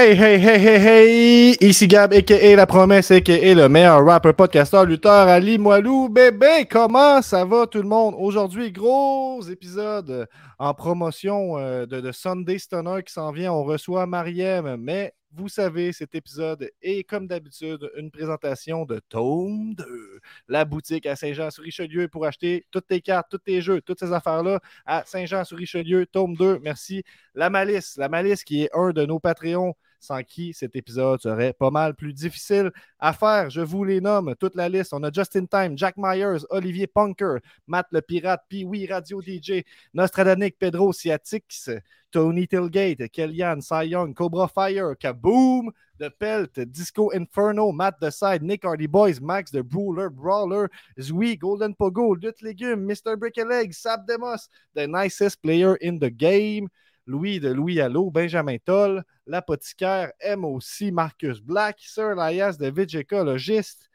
Hey, hey, hey, hey, hey! Ici Gab, a.k.a. La Promesse, a.k.a. le meilleur rapper, podcasteur, lutteur, Ali Moilou. Bébé, comment ça va tout le monde? Aujourd'hui, gros épisode en promotion euh, de, de Sunday Stunner qui s'en vient. On reçoit Mariem, mais vous savez, cet épisode est comme d'habitude une présentation de Tome 2, la boutique à Saint-Jean-sur-Richelieu pour acheter toutes tes cartes, tous tes jeux, toutes ces affaires-là à Saint-Jean-sur-Richelieu, Tome 2. Merci. La Malice, la Malice qui est un de nos Patreons sans qui cet épisode serait pas mal plus difficile à faire. Je vous les nomme, toute la liste. On a Justin Time, Jack Myers, Olivier Punker, Matt le Pirate, Pee-Wee Radio DJ, Nostradanic, Pedro Siatix, Tony Tilgate, Kellyanne, Cy Young, Cobra Fire, Kaboom, The Pelt, Disco Inferno, Matt The Side, Nick Hardy Boys, Max The Brawler, Brawler, Zui, Golden Pogo, Lutte Légumes, Mr. Brick Leg, Sab Demos, The Nicest Player in the Game, Louis de Louis Allo, Benjamin Toll, l'apothicaire aime aussi Marcus Black, Sir Elias de Vidge Écologiste,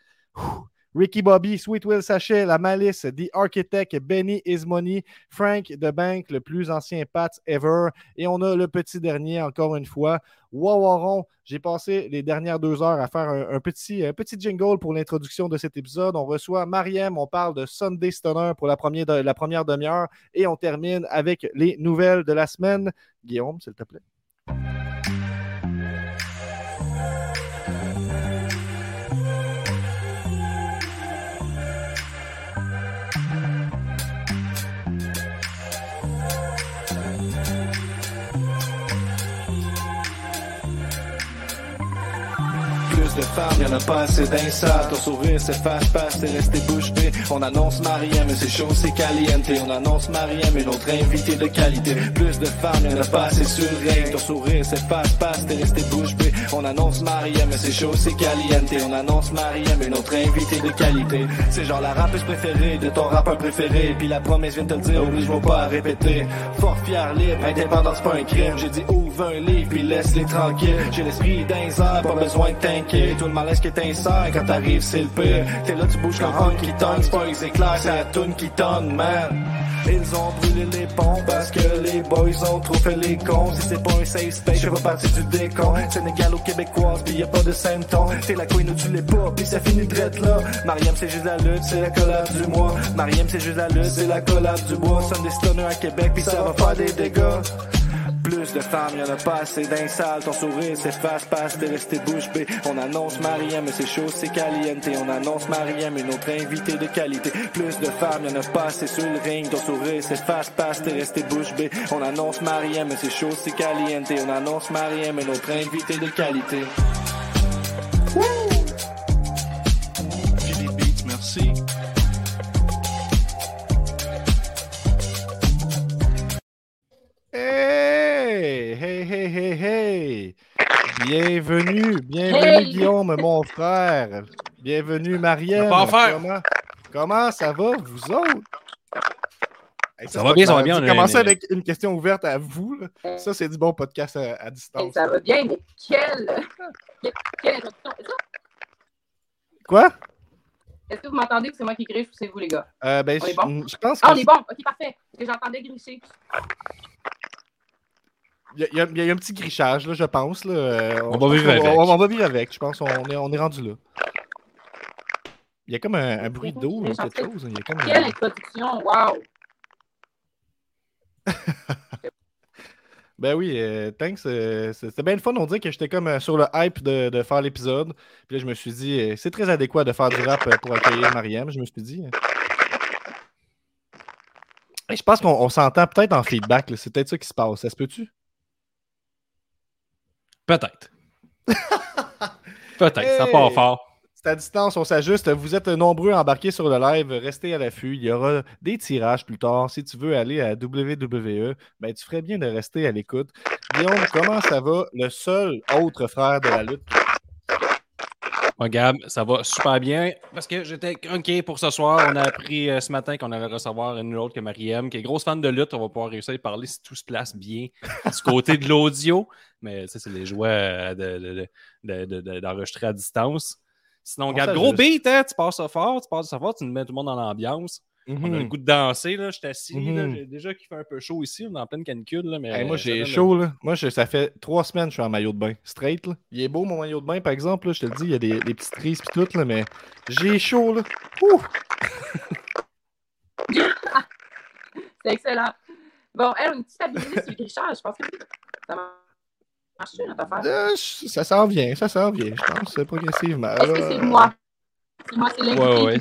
Ricky Bobby, Sweet Will Sachet, La Malice, The Architect, Benny Ismoney, Frank The Bank, le plus ancien Pats ever. Et on a le petit dernier, encore une fois, Wawaron. J'ai passé les dernières deux heures à faire un, petit, jingle pour l'introduction de cet épisode. On reçoit Mariem, on parle de Sunday Stunner pour la première demi-heure et on termine avec les nouvelles de la semaine. Guillaume, s'il te plaît. De femmes, y'en a pas assez d'un Ton sourire s'efface, passe, c'est resté bouche bée. On annonce Mariem, mais c'est chaud, c'est caliente. On annonce Mariem, et notre invité de qualité. Plus de femmes, y'en a pas assez sur le Ton sourire s'efface, passe, t'es resté bouche bée. On annonce Mariem, mais c'est chaud, c'est caliente. On annonce Mariem, et notre invité de qualité. C'est genre la rappeuse préférée de ton rappeur préféré. Puis la promesse vient te le dire, oblige-moi pas à répéter. Fort, fier, libre, indépendance, pas un crime. J'ai dit ouvre un livre, puis laisse-les tranquilles. J'ai l'esprit d'un pas besoin de t'inquiéter. Tout le malaise qui t'inquiète quand t'arrives, c'est le pire. T'es là, tu bouges comme Hunk qui tonne. C'est pas les éclairs, c'est la toune qui tonne, man. Ils ont brûlé les ponts parce que les boys ont trop fait les cons. Si c'est pas un safe space, je vais partir du décon. Sénégal aux Québécoises, pis y a pas de symptômes. T'es la queen ou tu l'es pas, pis ça finit drette là. Mariam, c'est juste la lutte, c'est la collab du mois. Mariam, c'est juste la lutte, c'est la collab du bois. Sonne des stunners à Québec, pis ça va faire des dégâts. Plus de femmes, y'en a pas assez d'un sale. Ton sourire s'efface, passe, t'es resté bouche bée. On annonce Mariem, mais c'est chaud, c'est caliente. On annonce Mariem, une autre invitée de qualité. Plus de femmes, y'en a pas assez sur le ring. Ton sourire s'efface, passe, t'es resté bouche bée. On annonce Mariem, mais c'est chaud, c'est caliente. On annonce Mariem, une autre invitée de qualité. Hey, hey! Bienvenue, bienvenue Guillaume, mon frère. Bienvenue Marielle. Comment, comment ça va, vous autres? ça, va bien, ça va bien. On a commencé avec une question ouverte à vous. Ça, c'est du bon podcast à, distance. ça va bien, mais quelle, quelle Quoi? Est-ce que vous m'entendez que c'est moi qui griffe ou c'est vous, les gars? Euh, ben, on est bon? je, pense que. Ah, on est bon, ok, parfait. Parce que j'entendais grisser. Il y, a, un petit grichage, là, je pense. Là. Euh, on, va vivre avec. On, va vivre avec, je pense. On est, on est rendu là. Il y a comme un, bruit d'eau, quelque chose. Il y a comme Quelle introduction, wow! ben oui, euh, thanks. Euh, c'était bien le fun. On dirait que j'étais comme sur le hype de, de faire l'épisode. Puis là, je me suis dit, c'est très adéquat de faire du rap pour accueillir Mariam. Je me suis dit. je pense qu'on s'entend peut-être en feedback. C'est peut-être ça qui se passe. Ça se peut-tu? Peut-être. Peut-être, ça part fort. C'est à distance, on s'ajuste. Vous êtes nombreux embarqués sur le live. Restez à l'affût. Il y aura des tirages plus tard. Si tu veux aller à WWE, ben, tu ferais bien de rester à l'écoute. Guillaume, comment ça va? Le seul autre frère de la lutte? Gab, ça va super bien parce que j'étais craqué pour ce soir. On a appris euh, ce matin qu'on allait recevoir une autre que Mariem, qui est grosse fan de lutte. On va pouvoir réussir à parler si tout se place bien du côté de l'audio. Mais ça, c'est les joies d'enregistrer à distance. Sinon, Gab, gros beat, hein? tu passes ça fort, tu passes ça fort, tu mets tout le monde dans l'ambiance. On a le Mhm. goût de danser, là. Je suis assis, là. Mhm. J'ai déjà qu'il fait un peu chaud ici. On est en pleine canicule, là. Mais Hey, moi, ça j'ai chaud, là. Moi, je- ça fait trois semaines que je suis en maillot de bain. Straight, là. Il est beau, mon maillot de bain, par exemple, là. Je te le dis, il y a des, des petites crises pis tout, là, mais j'ai chaud, là. Ouh! C'est excellent. Bon, elle, une petite habilité sur Richard, je pense que ça marche notre affaire? Euh, ça s'en vient, ça s'en vient, je pense, euh, progressivement. Est-ce que c'est moi? C'est moi, c'est l'invité Ouais, ouais.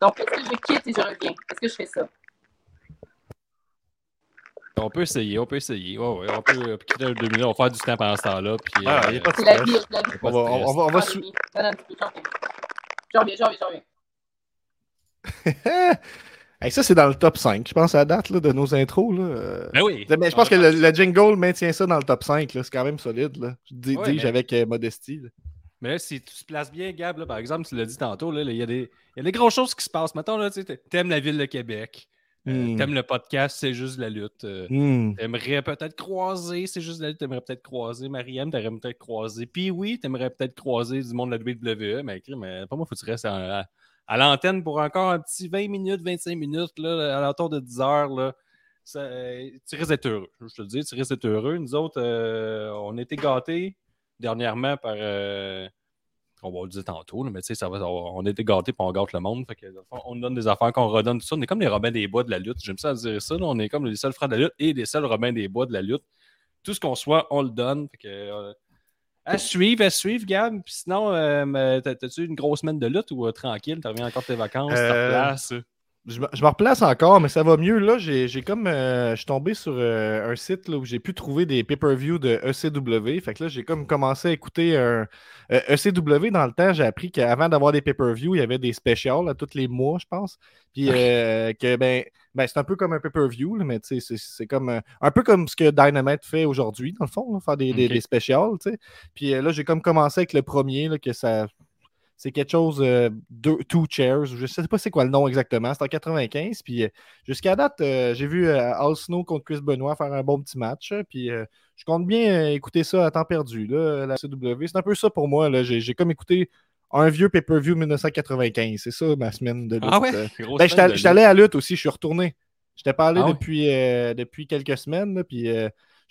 Donc, est-ce que je quitte et je reviens? Est-ce que je fais ça? On peut essayer, on peut essayer. Ouais, ouais, on peut euh, quitter le deux minutes, on va faire du temps pendant ce temps-là. Puis, Ah, euh, C'est la vie, c'est la vie. On va, on, on va, on va sou- Non, non, tu peux, je reviens. Je reviens, je reviens. Hey, ça, c'est dans le top 5, je pense, à la date là, de nos intros. Là. Ben oui. Mais je pense que le, le jingle maintient ça dans le top 5. là. C'est quand même solide. Là. Je dis, Ouais, mais- avec euh, modestie. là. Mais là, si tu se places bien, Gab, là, par exemple, tu l'as dit tantôt, il y, a des- il y a des grosses choses qui se passent. Mettons, là, tu sais, t'aimes la ville de Québec, euh, Hmm. t'aimes le podcast, c'est juste la lutte. euh. T'aimerais peut-être croiser, c'est juste la lutte, t'aimerais peut-être croiser Mariam, t'aimerais peut-être croiser. Puis oui, t'aimerais peut-être croiser du monde de la WWE, mais écrit, mais pas moi, faut que tu restes à, à- à l'antenne pour encore un petit 20 minutes, 25 minutes, là, à l'entour de 10 heures. Là. Ça, euh, tu risques d'être heureux. Je te le dis, tu risques d'être heureux. Nous autres, euh, on été gâtés dernièrement par. euh, on va le dire tantôt, mais tu sais, ça va, on a été gâtés puis on gâte le monde. Fait que, on donne des affaires qu'on redonne tout ça. On est comme les Robins des Bois de la lutte. J'aime ça dire ça. là. On est comme les seuls frères de la lutte et les seuls Robins des Bois de la lutte. Tout ce qu'on soit, on le donne. Fait que, euh, à suivre, à suivre, Gab. Puis sinon, euh, t'as-tu une grosse semaine de lutte ou euh, tranquille? T'as reviens encore tes vacances, te Euh, replaces? Je, me- replace encore, mais ça va mieux. Là, j'ai comme. euh, je suis tombé sur euh, un site là, où j'ai pu trouver des pay-per-view de ECW. Fait que là, j'ai comme commencé à écouter un. euh, ECW, dans le temps, j'ai appris qu'avant d'avoir des pay-per-view, il y avait des specials à tous les mois, je pense. Puis que, ben. Ben, c'est un peu comme un pay-per-view, mais tu sais, c'est- comme euh, un peu comme ce que Dynamite fait aujourd'hui, dans le fond, là, faire des, des, Ok. des sais. Puis euh, là, j'ai comme commencé avec le premier, là, que ça, c'est quelque chose, euh, deux, Two Chairs, je sais pas c'est quoi le nom exactement, c'est en 95. Puis euh, jusqu'à date, euh, j'ai vu Al Snow contre Chris Benoit faire un bon petit match. Puis je compte bien écouter ça à temps perdu, là, la CW. C'est un peu ça pour moi. là. J'ai j'ai comme écouté un vieux pay-per-view 1995. C'est ça ma semaine de lutte. Ah ouais? Ben, semaine j'étais allé- à lutte aussi, je suis retourné. J'étais pas allé Ah ouais? depuis, depuis quelques semaines, là, puis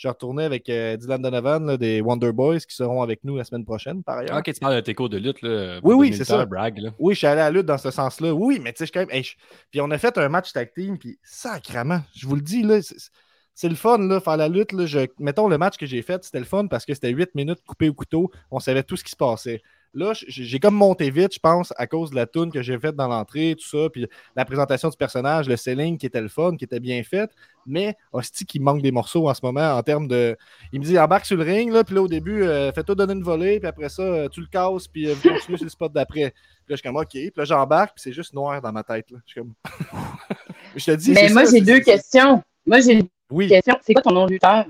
je retourné avec euh, Dylan Donovan là, des Wonder Boys qui seront avec nous la semaine prochaine, par ailleurs. Ah, ok, tu parles de tes cours de lutte, là. Oui, oui, c'est ça. à Bragg, là. Oui, je suis allé à la lutte dans ce sens-là. Oui, mais tu sais, je quand même. hey, je- Puis on a fait un match tag team, puis sacrament, je vous le dis, là, c'est- c'est le fun, là, faire la lutte. Là, je... Mettons, le match que j'ai fait, c'était le fun parce que c'était 8 minutes coupé au couteau. On savait tout ce qui se passait. Là, j'ai comme monté vite, je pense, à cause de la tune que j'ai faite dans l'entrée, tout ça, puis la présentation du personnage, le selling qui était le fun, qui était bien fait. Mais, hostie, qu'il manque des morceaux en ce moment en termes de. Il me dit, embarque sur le ring, là, puis là, au début, euh, fais-toi donner une volée, puis après ça, euh, tu le casses, puis euh, vous continuez sur le spot d'après. Puis là, je suis comme, OK. Puis là, j'embarque, puis c'est juste noir dans ma tête. Là. Je suis comme. je te dis. Mais moi, j'ai deux questions. Moi, j'ai une Oui. question. C'est quoi ton nom de lutteur?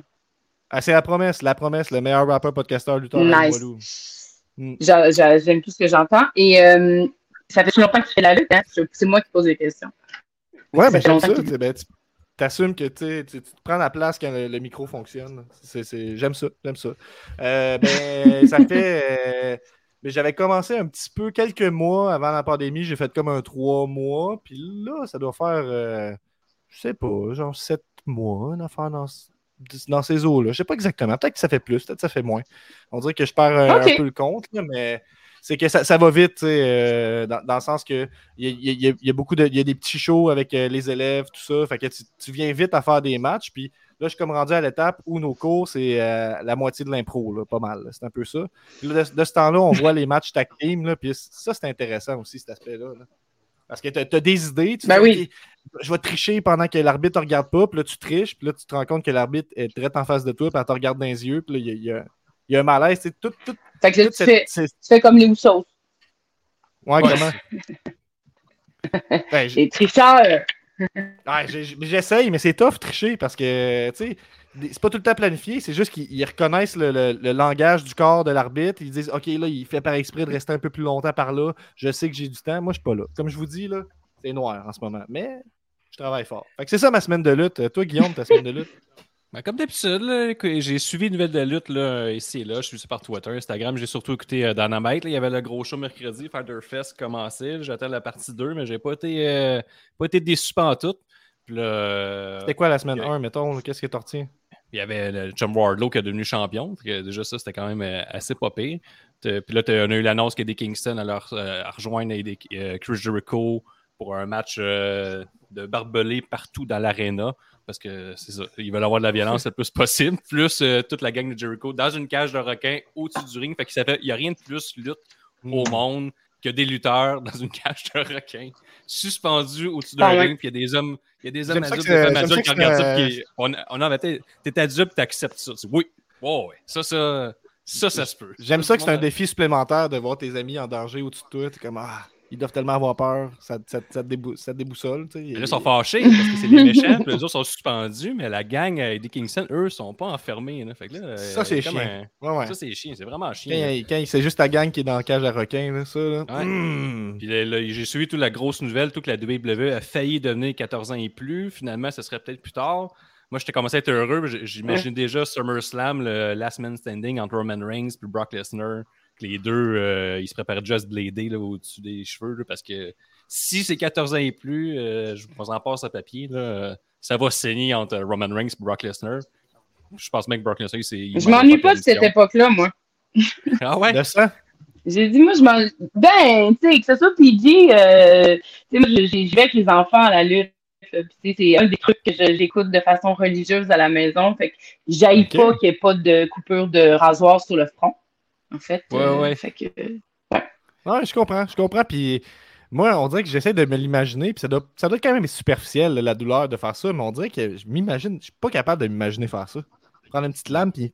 Ah, c'est la promesse, la promesse, le meilleur rappeur, podcasteur, lutteur. Nice. Mm. J'a- j'a- J'aime tout ce que j'entends. Et euh, ça fait plus longtemps que tu fais la lutte, hein? C'est moi qui pose des questions. Ouais, mais j'aime ça. sais, ben, tu assumes que tu te prends la place quand le, le micro fonctionne. J'aime ça, j'aime ça. Euh, ben, ça fait. euh, mais j'avais commencé un petit peu quelques mois avant la pandémie. J'ai fait comme un trois mois. Puis là, ça doit faire, je sais pas, genre sept mois, une affaire dans, ce- dans ces eaux-là. Je sais pas exactement. Peut-être que ça fait plus, peut-être que ça fait moins. On dirait que je perds euh, un peu le compte, là, mais c'est que ça, ça va vite, euh, dans, dans le sens que il y a, y y beaucoup de. Il y a des petits shows avec euh, les élèves, tout ça. Fait que tu, tu viens vite à faire des matchs. Puis là, je suis comme rendu à l'étape où nos cours, c'est euh, la moitié de l'impro, pas mal. C'est un peu ça. Puis là, de, de ce temps-là, on voit les matchs tag team. Là, puis ça, c'est intéressant aussi, cet aspect-là. là. Parce que tu as, des idées. Tu Ben dis, oui. OK, je vais tricher pendant que l'arbitre ne regarde pas. Puis là, tu triches. Puis là, tu te rends compte que l'arbitre est direct en face de toi. Puis elle te regarde dans les yeux. Puis là, il y a, y y un malaise. C'est tout, tout, Fait que là, tu cette- fais, c'est- tu fais comme les Houssos. Ouais, Ouais. comment? Ben, Les tricheurs. J'essaye, mais c'est tough tricher parce que, tu sais, c'est pas tout le temps planifié, c'est juste qu'ils ils reconnaissent le, le- langage du corps de l'arbitre. Ils disent, OK, là, il fait par exprès de rester un peu plus longtemps par là. Je sais que j'ai du temps. Moi, je suis pas là. Comme je vous dis, là, c'est noir en ce moment. Mais je travaille fort. C'est ça ma semaine de lutte. Euh, Toi, Guillaume, ta semaine de lutte? Ben, comme d'habitude, j'ai suivi une nouvelle de lutte là, ici et là. Je suis sur par Twitter, Instagram. J'ai surtout écouté euh, Dynamite. là. Il y avait le gros show mercredi, Fighter Fest commençait. J'attends la partie 2, mais j'ai pas été, euh, pas été déçu en tout. Euh, C'était quoi la semaine il y a- 1, mettons? Qu'est-ce que t'as retenu? il y avait le John Wardlow qui est devenu champion. Déjà, ça, c'était quand même euh, assez pas pire. Puis là, on a eu l'annonce qu'Eddie Kingston allait euh, rejoindre Chris Jericho pour un match euh, de barbelé partout dans l'aréna. Parce que c'est ça, ils veulent avoir de la violence le plus possible. Plus euh, toute la gang de Jericho dans une cage de requin au-dessus du ring. Fait qu'il n'y a rien de plus lutte au monde que des lutteurs dans une cage de requin, suspendus au-dessus d'un Ah ring. Puis il y a des hommes, il y a des hommes adultes, des femmes adultes qui regardent ça. qui- On, t'es adulte, t'acceptes ça. Tu oui, ouais, ça, ça, ça, ça se peut. J'aime ça que c'est un défi supplémentaire de voir tes amis en danger au-dessus de toi. T'es comme, ah, ils doivent tellement avoir peur. Ça, ça, ça, te, débou- ça te déboussole. tu sais. Mais Là, ils sont fâchés parce que c'est des méchants, puis les autres sont suspendus, mais la gang euh, Eddie Kingston, eux, sont pas enfermés. Là. Fait que là, Ça, c'est chiant. un- Ouais, ouais. Ça, c'est chiant, c'est vraiment chiant. quand c'est juste ta gang qui est dans la cage à requin, là, ça. Là. Ouais. Mm. Puis là, là, j'ai suivi toute la grosse nouvelle, toute la WWE a failli devenir 14 ans et plus. Finalement, ce serait peut-être plus tard. Moi, j'étais commencé à être heureux. J'imaginais déjà SummerSlam, le Last Man Standing entre Roman Reigns et Brock Lesnar. Que les deux, euh, ils se préparaient déjà à se blader là, au-dessus des cheveux. là, parce que si c'est 14 ans et plus, euh, je vous en passe à papier, là, euh, ça va saigner entre Roman Reigns et Brock Lesnar. Je pense même que Brock Lesnar, c'est. Je m'ennuie pas de cette époque-là, moi. Ah ouais? De ça? J'ai dit, moi, je m'en. Ben, tu sais, que ce soit PG, euh, tu sais, moi, je- vais avec les enfants à la lutte. C'est un des trucs que j'écoute de façon religieuse à la maison. Fait que j'aille Ok. pas qu'il n'y ait pas de coupure de rasoir sur le front. En fait. Ouais, Euh, ouais. Fait que. Ouais, je comprends, je comprends. Puis moi, on dirait que j'essaie de me l'imaginer. Puis ça doit, ça doit être quand même superficiel, la douleur de faire ça. Mais on dirait que je m'imagine, je suis pas capable de m'imaginer faire ça. Prendre une petite lame, puis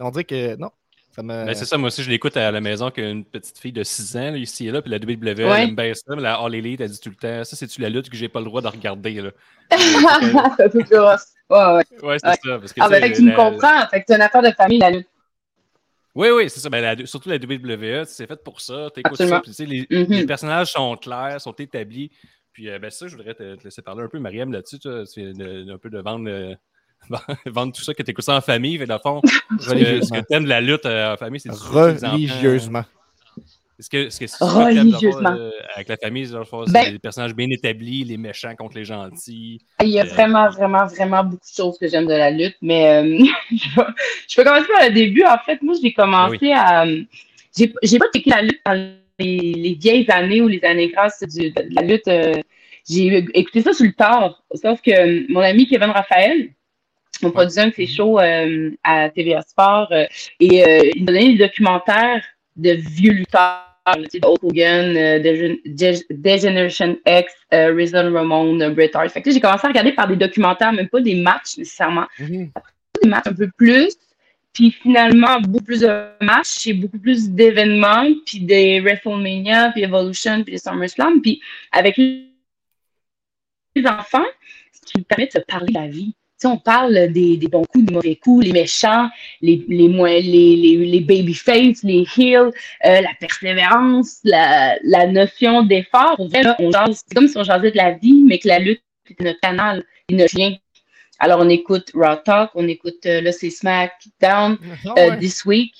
on dirait que non. Ça me... Ben, c'est ça, moi aussi, je l'écoute à la maison qu'une petite fille de 6 ans, là, ici et là, puis la WWE, Ouais. elle aime bien ça, mais la All Elite, elle dit tout le temps, ça, c'est-tu la lutte que j'ai pas le droit de regarder, là? Un. Ouais, ouais. Ouais, c'est Ouais. ça, parce que, Ah, ben, fait que tu me comprends. Fait que c'est une affaire de famille, la lutte. Oui, oui, c'est ça, ben, la- surtout la WWE, c'est fait pour ça, t'écoutes ça, Absolument. puis tu sais, les, Mhm. les personnages sont clairs, sont établis, puis euh, ben, ça, je voudrais te, te laisser parler un peu, Mariam, là-dessus, tu de- un peu de vendre... euh, vendre tout ça, que tu écoutes ça en famille, mais dans le fond, ce que, que t'aimes de la lutte euh, en famille, c'est. Religieusement. Est-ce que, est-ce que c'est d'avoir, Religieusement. euh, avec la famille, c'est Ben- des personnages bien établis, les méchants contre les gentils. Il y a Euh, vraiment, vraiment, vraiment beaucoup de choses que j'aime de la lutte, mais euh, je, peux commencer par le début. En fait, moi, j'ai commencé à. J'ai pas checké la lutte dans les, les vieilles années ou les années grasses de la lutte. j'ai écouté ça sur le tard. Sauf que mon ami Kevin Raphaël, on produisait un de ses shows à TVA Sport et il me donnait des documentaires de vieux lutteurs. de Hulk Hogan, euh, Degen- Deg- Degeneration X, euh, Reason Ramon, euh, Bret Hart. Fait que j'ai commencé à regarder par des documentaires, même pas des matchs nécessairement, Mhm. des matchs un peu plus. Puis finalement, beaucoup plus de matchs et beaucoup plus d'événements, puis des WrestleMania, puis Evolution, puis des SummerSlam. Puis avec les enfants, ce qui me permet de se parler de la vie. Tu sais, on parle des, des bons coups, des mauvais coups, les méchants, les, les, moins- les, les, les babyface, les heels, euh, la persévérance, la, la notion d'effort. Pour vrai, là, on jase- C'est comme si on jasait de la vie, mais que la lutte, c'est notre canal, et notre lien. Alors, on écoute Raw Talk, on écoute, euh, là, c'est SmackDown, Ah euh. This Week.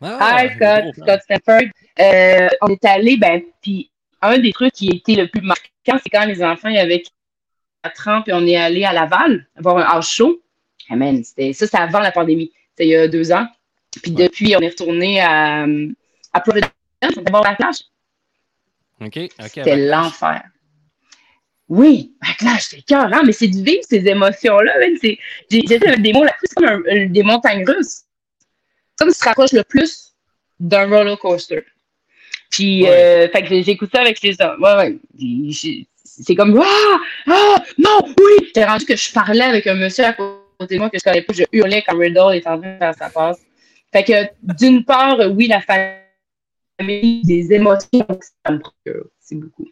Ah, Hi, Scott, Scott Stanford. Euh, on est allé, ben, puis un des trucs qui était le plus marquant, c'est quand les enfants, il y avait 4 ans, puis on est allé à Laval, voir un house show. Ah, man, c'était, ça, c'est avant la pandémie. C'était il y a deux ans. Puis Ouais. depuis, on est retourné à, à Providence, on voir Backlash. OK, OK. C'était l'enfer. Oui, Backlash, c'est cœur, hein, mais c'est de vivre ces émotions-là. j'essaie de des mots là c'est comme un- un- des montagnes russes. Comme se rapproche le plus d'un roller coaster. Puis, Ouais. euh, fait que j'écoute ça avec les hommes. Ouais, ouais. C'est comme, ah, ah, non, oui. J'ai rendu que je parlais avec un monsieur à côté de moi que je connais pas. Je hurlais quand Riddle est en train de faire sa passe. Fait que, d'une part, oui, la famille, des émotions, ça me procure. C'est beaucoup.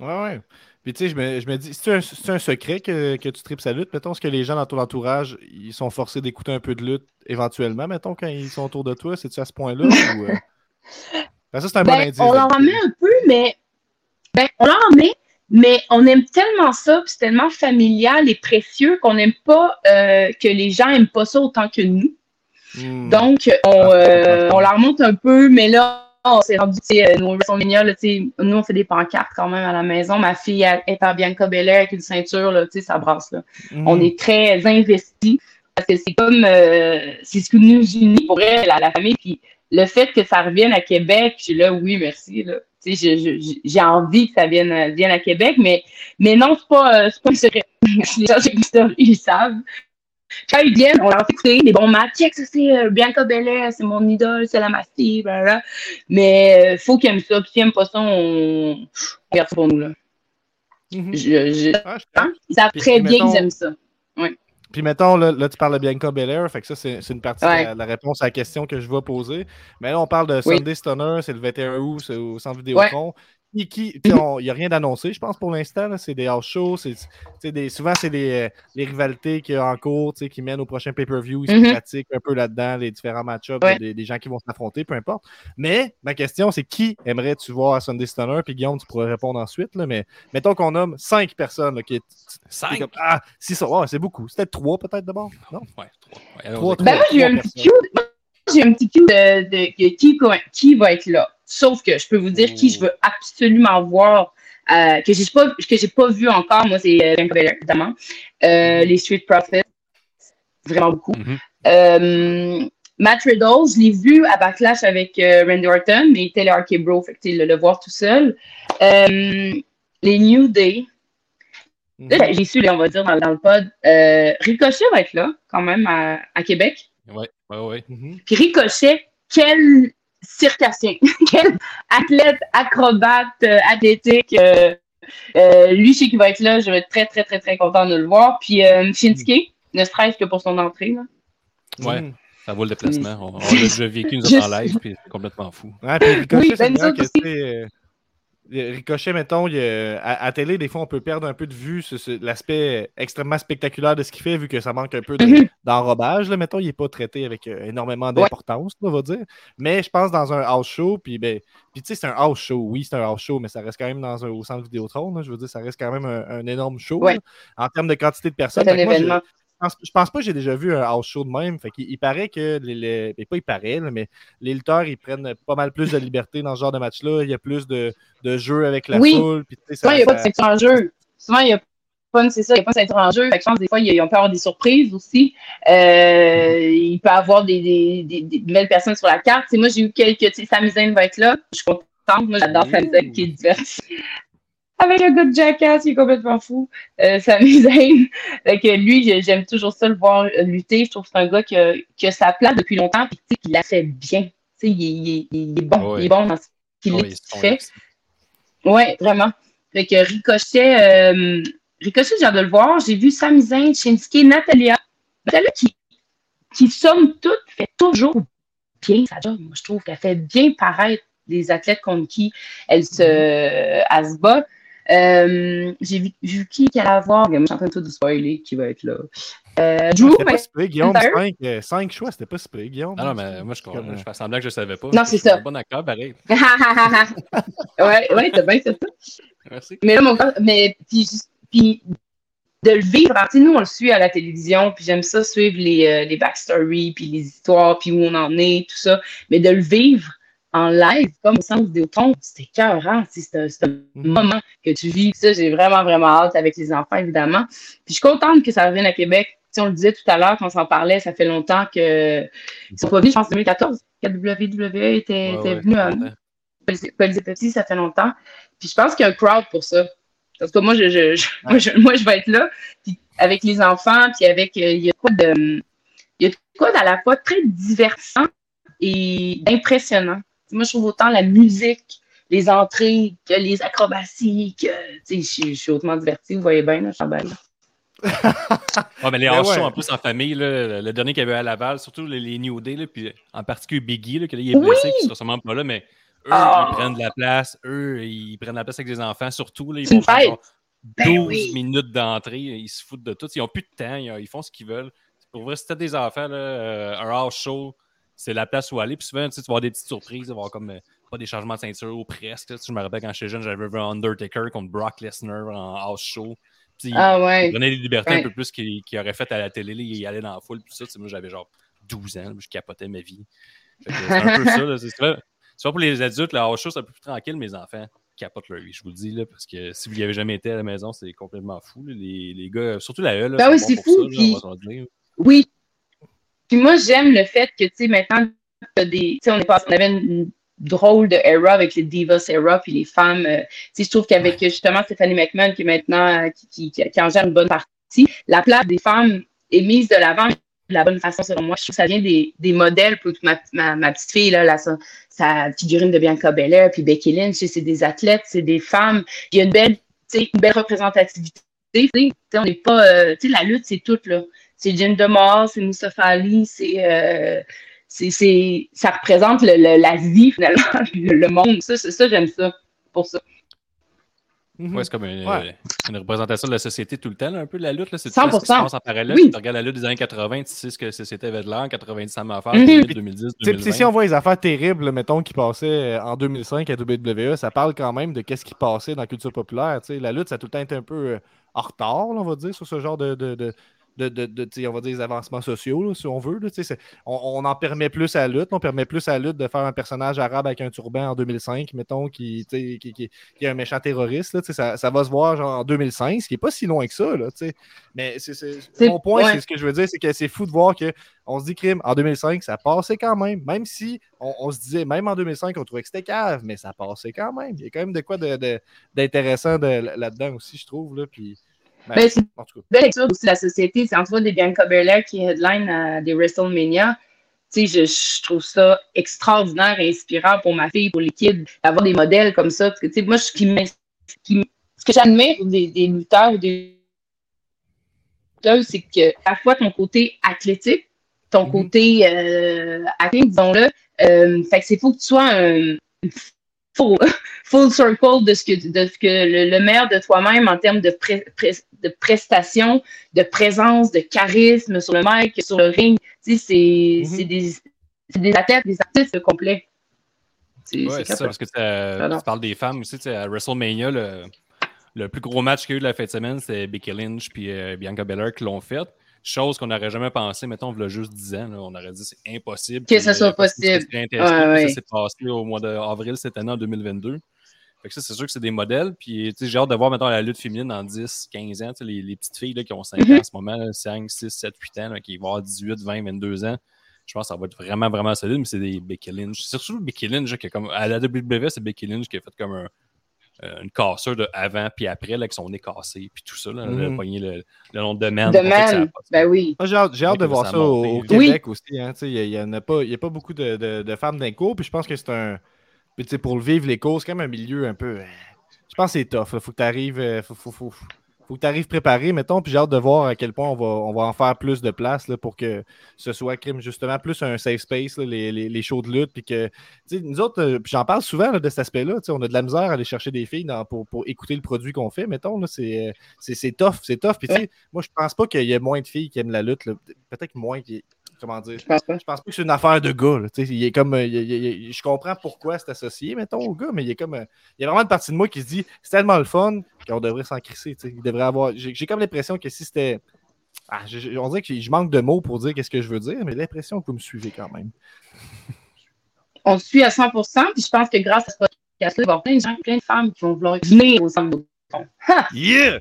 Ouais, ouais. Puis tu sais, je me, je me dis, c'est un, un secret que, que tu tripes sa lutte? Mettons, est-ce que les gens dans ton entourage, ils sont forcés d'écouter un peu de lutte éventuellement, mettons, quand ils sont autour de toi? C'est-tu à ce point-là? ou, euh? Ben, ça, c'est un bon Ben, indice. on en met un peu, mais ben, on en met, Mais on aime tellement ça, puis c'est tellement familial et précieux qu'on n'aime pas euh, que les gens n'aiment pas ça autant que nous. Hmm. Donc, on, euh, on la remonte un peu, mais là, on s'est rendu, tu sais, euh, nos WrestleMania, là, tu sais, nous, on fait des pancartes quand même à la maison. Ma fille elle est en Bianca Belair avec une ceinture, là, tu sais, ça brasse, là. Hmm. On est très investis parce que c'est comme, euh, c'est ce qui nous unit pour elle, la, la famille. Puis le fait que ça revienne à Québec, je suis là, oui, merci, là. Tu sais, je- je- j'ai envie que ça vienne, vienne à Québec, mais, mais non, c'est pas, euh, c'est pas un secret. Les gens Christophe, ils savent. Quand ils viennent, on leur fait écouter des bons matchs. Check, ça c'est euh, Bianca Belair, c'est mon idole, c'est la Mastiff, blablabla. Mais euh, faut qu'ils aiment ça. Puis s'ils aiment pas ça, on, regarde ça pour nous, là. Mhm. Je, je... Ah, je hein? Ils savent Puis, très bien mettons- qu'ils aiment ça. Puis mettons, là, là, tu parles de Bianca Belair, fait que ça, c'est c'est une partie Ouais. de la, la réponse à la question que je vais poser. Mais là, on parle de Oui. Sunday Stunner, c'est le 21 août, c'est au centre Vidéotron. Qui, qui, Il n'y a rien d'annoncé, je pense, pour l'instant. C'est des house shows. c'est- des- souvent, c'est des, euh, les rivalités qu'il y a en cours qui mènent au prochain pay-per-view. Ils se Mhm. pratiquent un peu là-dedans, les différents match-ups, Ouais. des, des gens qui vont s'affronter, peu importe. Mais ma question, c'est qui aimerais-tu voir à Sunday Stunner? Puis Guillaume, tu pourrais répondre ensuite. Là, mais mettons qu'on nomme cinq personnes là, qui est C'est Cinq? comme, ah, si ça, ouais, c'est beaucoup. C'était trois peut-être d'abord, non? Ouais, trois. Ouais, allons-y. Trois, Ben j'ai un trois petit cue. moi, J'ai un petit cue de, de, de qui, qui va être là. Sauf que je peux vous dire qui je veux absolument voir, euh, que j'ai pas, que j'ai pas vu encore. Moi, c'est euh, évidemment. Euh, les Street Profits. Vraiment beaucoup. Mhm. Euh, Matt Riddle, je l'ai vu à Backlash avec Randy Orton, mais il était le Bro, fait que le, le voir tout seul. Les New Day. Là, j'ai su, on va dire, dans, dans le pod. Euh, Ricochet va être là, quand même, à, à Québec. Ouais, ouais, ouais. Mhm. Puis Ricochet, quel circassien, quel athlète, acrobate, euh, athlétique. euh, euh, lui, je sais qu'il va être là. Je vais être très, très, très, très content de le voir. Puis euh, Shinsuke, ne serait-ce que pour son entrée. Là. Ouais. Ça vaut le déplacement. On, on l'a déjà vécu, nous autres en live, puis c'est complètement fou. Ouais, puis Ricochet, Oui, c'est ben, c'est, Ricochet, mettons, il à, à télé, des fois, on peut perdre un peu de vue l'aspect extrêmement spectaculaire de ce qu'il fait, vu que ça manque un peu Mhm. d'enrobage. mettons, il n'est pas traité avec euh, énormément d'importance, on va dire. Mais je pense dans un house show, puis ben, puis tu sais, c'est un house show. Oui, c'est un house show, mais ça reste quand même dans un, au centre Vidéotron. là, je veux dire, ça reste quand même un, un énorme show Ouais. là, en termes de quantité de personnes. Moi, je pense, je pense pas que j'ai déjà vu un house show de même. Fait il paraît que les, les- ben, pas il paraît, là, mais les lutteurs ils prennent pas mal plus de liberté dans ce genre de match-là. Il y a plus de, de jeu avec la Oui. foule. puis, Souvent, il n'y a pas de ceinture en jeu. Souvent, il n'y a pas de- c'est ça, il y a pas de en jeu. Fait que je pense des fois, il y a- on peut avoir des surprises aussi. Euh, il peut y avoir des, des, des, des nouvelles personnes sur la carte. Moi, j'ai eu quelques. tu sais, Sami Zayn va être là. Je suis contente. Moi, j'adore Sami Zayn qui est diverti. Avec un gars de jackass qui est complètement fou. Euh. Fait que lui, j'aime toujours ça le voir euh, lutter. Je trouve que c'est un gars qui a, qui a sa place depuis longtemps et qui la fait bien. Il, est- il est- il est bon. Ouais. Il est bon dans ce qu'il Ouais, fait. Ouais, vraiment. Fait que Ricochet, euh, Ricochet, j'ai hâte de le voir. J'ai vu Sami Zayn, Shinsuke, Natalia. Natalia qui, qui somme toute, fait toujours bien sa job. Moi, je trouve qu'elle fait bien paraître les athlètes contre qui elle se, elle se bat. Euh, j'ai vu, vu qui qu'elle allait avoir. Je suis en train de tout de spoiler qui va être là. Euh, Drew, C'était pas Guillaume. McIntyre. 5, cinq choix, c'était pas si pire, Guillaume. Non, non, mais moi, je, Comme, euh, je fais semblant que je ne savais pas. Non, c'est Je ça. un bon acteur, pareil. ouais, ouais, c'est bien, c'est ça. Merci. Mais là, mon gars, mais puis, juste- puis de le vivre, tu sais, nous, on le suit à la télévision, puis j'aime ça suivre les, euh, les backstories, puis les histoires, puis où on en est, tout ça. Mais de le vivre en live, comme au centre Vidéotron, c'était tu sais, C'est un, c'est un Mhm. moment que tu vis. Ça, j'ai vraiment, vraiment hâte avec les enfants, évidemment. Puis je suis contente que ça revienne à Québec. Sais, on le disait tout à l'heure quand on s'en parlait, ça fait longtemps que ils sont pas venus, je pense, en 2014. que WWE était, Ouais, était ouais, venu à. Police Petit, ça fait longtemps. Puis je pense qu'il y a un crowd pour ça. Parce que moi, je, je, je- moi, je, moi, je vais être là, puis avec les enfants, puis avec. euh, Il y a quoi de. Il y a quoi à la fois très divertissant et impressionnant. Moi, je trouve autant la musique, les entrées, que les acrobaties, que. Tu sais, je, suis hautement divertie, vous voyez bien, là, je suis en balle. Ouais, mais les Mais house ouais. shows en plus en famille, là, le dernier qu'il y avait à Laval, surtout les, les New Day, là, puis en particulier Biggie, là, que là, il est Oui! blessé, qui sera sûrement pas là, mais eux, Ah! ils prennent de la place, eux, ils prennent de la place avec les enfants, surtout, là, ils C'est vont faire fête. genre Ben 12 oui. minutes d'entrée, ils se foutent de tout, ils ont plus de temps, ils, ils font ce qu'ils veulent. Pour vrai, si t'as des enfants, là, euh, un house show, c'est la place où aller, puis souvent, tu sais, tu vas avoir des petites surprises, avoir comme euh, pas des changements de ceinture ou presque. Tu sais, je me rappelle quand j'étais jeune, j'avais vu Undertaker contre Brock Lesnar en house show. Puis, Ah ouais. il donnait des libertés Ouais. un peu plus qu'il qu'il aurait fait à la télé. il allait dans la foule. Puis ça, tu sais, moi, j'avais genre 12 ans. je capotais ma vie. C'est un peu ça. C'est vrai, c'est vrai pour les adultes, la house show, c'est un peu plus tranquille. Mes enfants capotent leur vie, je vous le dis. Là, parce que si vous n'y avez jamais été à la maison, c'est complètement fou. là. Les, les gars, surtout la E, là, Ben oui, c'est fou, ça, là. Oui. Puis moi, j'aime le fait que, tu sais, maintenant, des. On, est on avait une drôle de era avec les Divas era, puis les femmes. euh, sais, je trouve qu'avec justement Stephanie McMahon, qui est maintenant. euh, qui, qui, qui en gère une bonne partie, la place des femmes est mise de l'avant de la bonne façon, selon moi. Je trouve que ça vient des, des modèles pour ma, ma, ma petite fille, là, là, sa, sa figurine de Bianca Belair, puis Becky Lynch, c'est des athlètes, c'est des femmes. Il y a une belle, tu sais, une belle représentativité. Tu sais, tu sais, on n'est pas. euh, tu sais, la lutte, c'est tout, là c'est Jim DeMar, c'est Mustafa Ali, c'est, euh, c'est, c'est, ça représente le, le- la vie finalement, le, monde. Ça, ça, j'aime ça pour ça. Mhm. Ouais, c'est comme une, Ouais. une représentation de la société tout le temps, là, un peu la lutte. Là. C'est 100%. tout ce qui se passe en parallèle. Oui. Si tu regardes la lutte des années 80, tu sais ce que la société avait de l'air. En 90, ça m'a fait. Mhm. 2008, 2010, Tu sais, puis 2020. si on voit les affaires terribles, mettons, qui passaient euh, en 2005 à WWE, ça parle quand même de qu'est-ce qui passait dans la culture populaire. tu sais. La lutte, ça a tout le temps été un peu euh, en retard, là, on va dire, sur ce genre de, de, de, de, de- de, on va dire, des avancements sociaux, là, si on veut. là, on, on en permet plus à la lutte. On permet plus à la lutte de faire un personnage arabe avec un turban en 2005, mettons, qui, qui, qui, qui est un méchant terroriste. Là, ça, ça va se voir genre, en 2005, ce qui n'est pas si loin que ça. Là. Mais mon point, ouais. c'est ce que je veux dire, c'est que c'est fou de voir que on se dit crime en 2005, ça passait quand même. Même si on, on se disait, même en 2005, on trouvait que c'était cave, mais ça passait quand même. Il y a quand même de quoi de, de- d'intéressant de- là-dedans aussi, je trouve. Là, puis, ben, Ben, c'est en tout cas. belle lecture aussi de la société. C'est entre autres des Bianca Belair qui headline à des WrestleMania. Tu sais, je, je trouve ça extraordinaire et inspirant pour ma fille, pour les kids, d'avoir des modèles comme ça. Parce que, tu sais, moi, ce, qui ce qui- ce que j'admire des, des lutteurs ou des lutteuses, c'est que à la fois ton côté athlétique, ton Mhm. côté euh, athlétique, disons-le, euh, fait que c'est faut que tu sois un full, full circle de ce que, de ce que le, le meilleur de toi-même en termes de, pré- pré- de prestations, de présence, de charisme sur le mic, sur le ring. Tu sais, c'est des, athlètes, des artistes complets. Ouais, c'est ça, parce que tu parles des femmes aussi. tu sais, À WrestleMania, le, le plus gros match qu'il y a eu de la fin de semaine, c'est Becky Lynch puis euh, Bianca Belair qui l'ont fait. Chose qu'on n'aurait jamais pensé, mettons, il y a juste 10 ans. là, on aurait dit c'est impossible. Que ça soit possible. intéressant, Ouais. Ça s'est passé au mois d'avril cette année, en 2022. Fait que ça, c'est sûr que c'est des modèles. Puis, j'ai hâte de voir, mettons, la lutte féminine dans 10, 15 ans. Les, les petites filles là, qui ont 5 Mhm. ans en ce moment, là, 5, 6, 7, 8 ans, là, qui vont avoir 18, 20, 22 ans. Je pense que ça va être vraiment, vraiment solide, mais c'est des Becky Lynch. C'est surtout Becky Lynch, qui a comme, à la WWE, c'est Becky Lynch qui a fait comme un, euh, une cassure de avant puis après, là, avec son nez cassé, puis tout ça. Là, Mhm. pogné le, le nom de Man. De que man, ben oui. J'ai hâte, j'ai hâte de voir ça au, Oui. Québec aussi. hein, tu sais, Il n'y en a pas, il y a pas beaucoup de, de- de femmes d'un cours. Puis je pense que c'est un. puis tu sais, pour le vivre, les cours, c'est quand même un milieu un peu. euh, Je pense que c'est tough. Il faut que tu arrives. Faut, faut, faut, faut que tu arrives préparé, mettons. Puis j'ai hâte de voir à quel point on va, on va en faire plus de place là, pour que ce soit crime, justement, plus un safe space, les, les, les shows de lutte. Puis que. Nous autres, euh, j'en parle souvent de cet aspect-là. On a de la misère à aller chercher des filles pour, pour écouter le produit qu'on fait, mettons. euh, c'est- tough. C'est tough. Puis moi, je pense pas qu'il y ait moins de filles qui aiment la lutte. Peut-être moins. Comment dire? Je pense pas. Je pense pas que c'est une affaire de gars. là. Tu sais, Il est comme, euh, il- il- il- je comprends pourquoi c'est associé, mettons, au gars, mais il, est comme, euh, il y a vraiment une partie de moi qui se dit c'est tellement le fun qu'on devrait s'en crisser. tu sais. Il devrait avoir. J'ai comme l'impression que si c'était. Ah, je- je- on dirait que je manque de mots pour dire qu'est-ce que je veux dire, mais l'impression que vous me suivez quand même. On suit à 100% puis je pense que grâce à ce podcast-là, il va y avoir plein de gens, plein de femmes qui vont vouloir venir au centre de Yeah!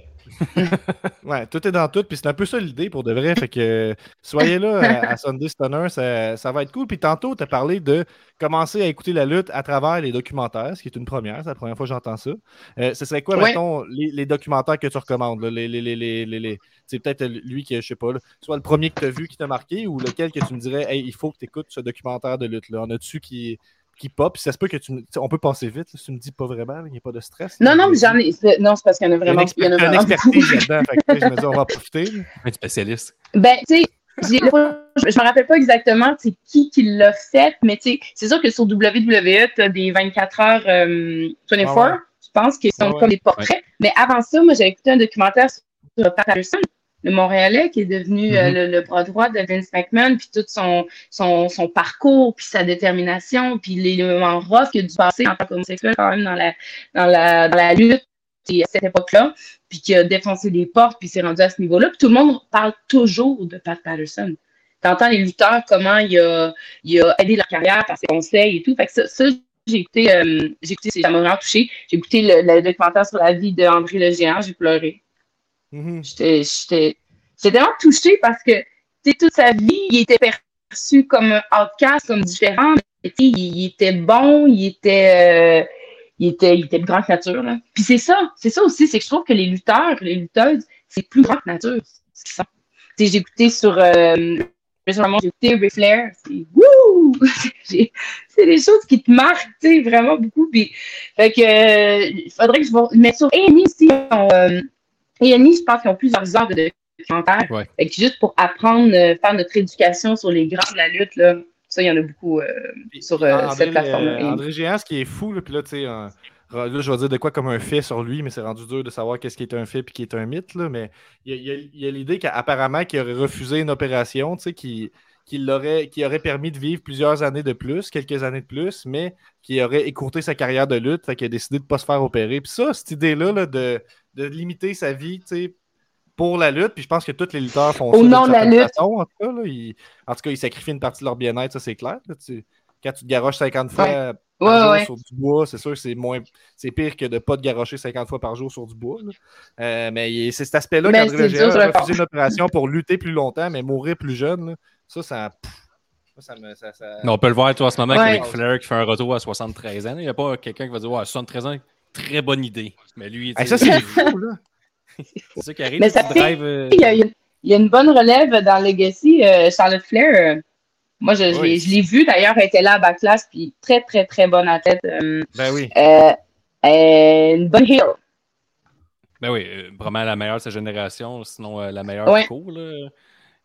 Ouais, tout est dans tout, puis c'est un peu ça l'idée pour de vrai. Fait que euh, soyez là à, à Sunday Stunner, ça, ça va être cool. Puis tantôt, tu as parlé de commencer à écouter la lutte à travers les documentaires, ce qui est une première, c'est la première fois que j'entends ça. Euh, ce serait quoi, Ouais. mettons, les, les documentaires que tu recommandes? là? Les, les, C'est peut-être lui qui, je sais pas, là, soit le premier que tu as vu qui t'a marqué ou lequel que tu me dirais, hey, il faut que tu écoutes ce documentaire de lutte. Là. En as-tu qui, qui pop? Puis ça se peut que tu On peut passer vite, là, si tu me dis pas vraiment, il n'y a pas de stress. Non, non, mais j'en ai. Non, c'est parce qu'il y en a vraiment. il y en a il y a une vraiment expertise là-dedans. Je me dis, on va en profiter. Un spécialiste. Ben, tu sais, je je me rappelle pas exactement c'est qui qui l'a fait, mais tu sais, c'est sûr que sur WWE, tu as des 24 heures euh, 24, Ah ouais. je pense, qui sont Ah ouais. comme des portraits. Mais avant ça, moi, j'avais écouté un documentaire sur Pat Patterson, le Montréalais, qui est devenu euh, Mhm. le, le bras droit de Vince McMahon, puis tout son, son, son parcours, puis sa détermination, puis les moments rough qu'il a dû passer en tant qu'homosexuel quand même dans la, dans la, dans la lutte à cette époque-là, puis qui a défoncé des portes, puis s'est rendu à ce niveau-là. Puis tout le monde parle toujours de Pat Patterson. T'entends les lutteurs, comment il a, il a aidé leur carrière par ses conseils et tout. Fait que ça, ça j'ai écouté, euh, j'ai écouté, ça m'a vraiment touché. J'ai écouté le, le documentaire sur la vie d'André le Géant, j'ai pleuré. Mhm. J'étais, tellement touchée parce que, toute sa vie, il était perçu comme un outcast, comme différent, mais il, il était bon, il était, euh, il était, il était grande nature, là. Puis c'est ça, c'est ça aussi, c'est que je trouve que les lutteurs, les lutteuses, c'est plus nature. ça. Tu sais, j'ai écouté sur, euh, j'ai écouté Ric Flair, c'est wouh! C'est des choses qui te marquent, vraiment beaucoup. Puis, fait que, euh, il faudrait que je mette sur A&E aussi, on, euh, A&E, je pense qu'ils ont plusieurs heures de documentaires. Ouais. Fait que juste pour apprendre, euh, faire notre éducation sur les grands de la lutte, là, ça, il y en a beaucoup euh, sur euh, André, cette plateforme. euh, André Géant, ce qui est fou, là, puis là, tu sais, un- là, je vais dire de quoi comme un fait sur lui, mais c'est rendu dur de savoir qu'est-ce qui est un fait et qui est un mythe, là, mais il y a, l'idée qu'apparemment, qu'il aurait refusé une opération, tu sais, qui, qui, l'aurait, qui aurait permis de vivre plusieurs années de plus, quelques années de plus, mais qui aurait écourté sa carrière de lutte, fait qu'il a décidé de ne pas se faire opérer. Puis ça, cette idée-là, là, de, de limiter sa vie, tu sais, pour la lutte, puis je pense que tous les lutteurs font Au ça d'une nom de la lutte. façon, en tout cas, là, ils, en tout cas, ils sacrifient une partie de leur bien-être, ça c'est clair. là, tu- quand tu te garoches 50 fois Ouais. par Ouais, jour ouais. sur du bois, c'est sûr que c'est moins c'est pire que de ne pas te garocher 50 fois par jour sur du bois. là. Euh, mais c'est cet aspect-là sur a refusé une opération pour lutter plus longtemps, mais mourir plus jeune. là, ça, ça. pff, ça, ça me. Ça, on peut le voir toi, en ce moment Ouais. avec Flair qui fait un retour à 73 ans. Il n'y a pas quelqu'un qui va dire ouais, 73 ans, très bonne idée. Mais lui, Hey, ça, c'est fou, là. c'est ça qui arrive. Mais tu ça te fait- drives, euh, Il y, a, il y une bonne relève dans Legacy. euh, Charlotte Flair, euh, moi, je, je Oui. l'ai- je l'ai vue d'ailleurs, elle était là à Backlash, puis très, très, très bonne athlète. Euh, Ben oui. une bonne heel. Ben oui, vraiment la meilleure de sa génération, sinon euh, la meilleure Ouais. du cours. Là.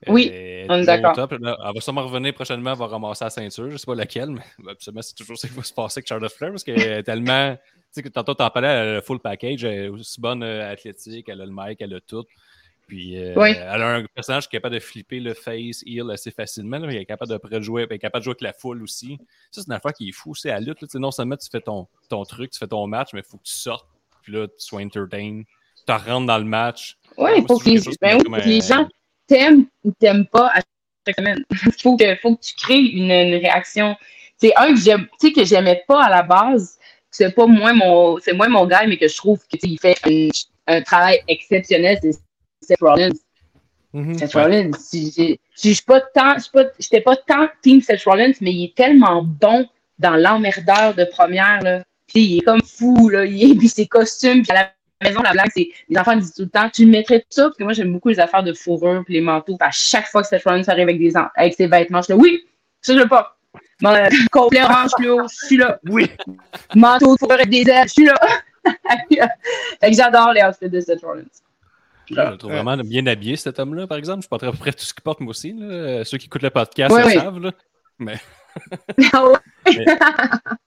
Oui, Elle on est d'accord. Elle va sûrement revenir prochainement, elle va ramasser la ceinture. Je ne sais pas laquelle, mais ben, absolument, c'est toujours ce qui va se passer avec Charlotte Flair parce qu'elle est tellement. Tu sais, que tantôt, t'en parlais, elle a le full package, elle est aussi bonne euh, athlétique, elle a le mic, elle a tout. Puis, euh, Oui. elle a un personnage qui est capable de flipper le face, heel assez facilement. là, mais elle est capable de pré-jouer, elle est capable de jouer avec la foule aussi. Ça, c'est une affaire qui est fou, c'est à la lutte. là. Non seulement tu fais ton, ton truc, tu fais ton match, mais il faut que tu sortes, puis là, tu sois entertain. Tu rentres dans le match. Oui, Moi, il faut c'est que les, ben oui, faut les gens t'aiment ou t'aiment pas à chaque semaine. Il faut que, faut que tu crées une, une réaction. C'est un que j'aimais pas à la base. C'est pas moins mon, c'est moins mon gars, mais que je trouve que, tu sais, il fait un, un travail exceptionnel, c'est Seth Rollins. Mhm. Seth Rollins. Si Je suis pas tant, pas, j'étais pas tant team Seth Rollins, mais il est tellement bon dans l'emmerdeur de première, là. Puis il est comme fou, là. Il est, puis ses costumes, puis à la maison, la blague, c'est, les enfants disent tout le temps, tu le mettrais tout ça, parce que moi, j'aime beaucoup les affaires de fourrure, puis les manteaux. Puis à chaque fois que Seth Rollins arrive avec des, avec ses vêtements, je suis là, oui, ça, je veux pas. Complet orange fluo, je suis là. Oui. Manteau de des ailes, je suis là. fait que j'adore les outfits de Seth Rollins. Je le trouve vraiment bien habillé, cet homme-là, par exemple. Je suis pas très près tout ce qu'il porte, moi aussi. là. Euh, Ceux qui écoutent le podcast le savent. Là. Ah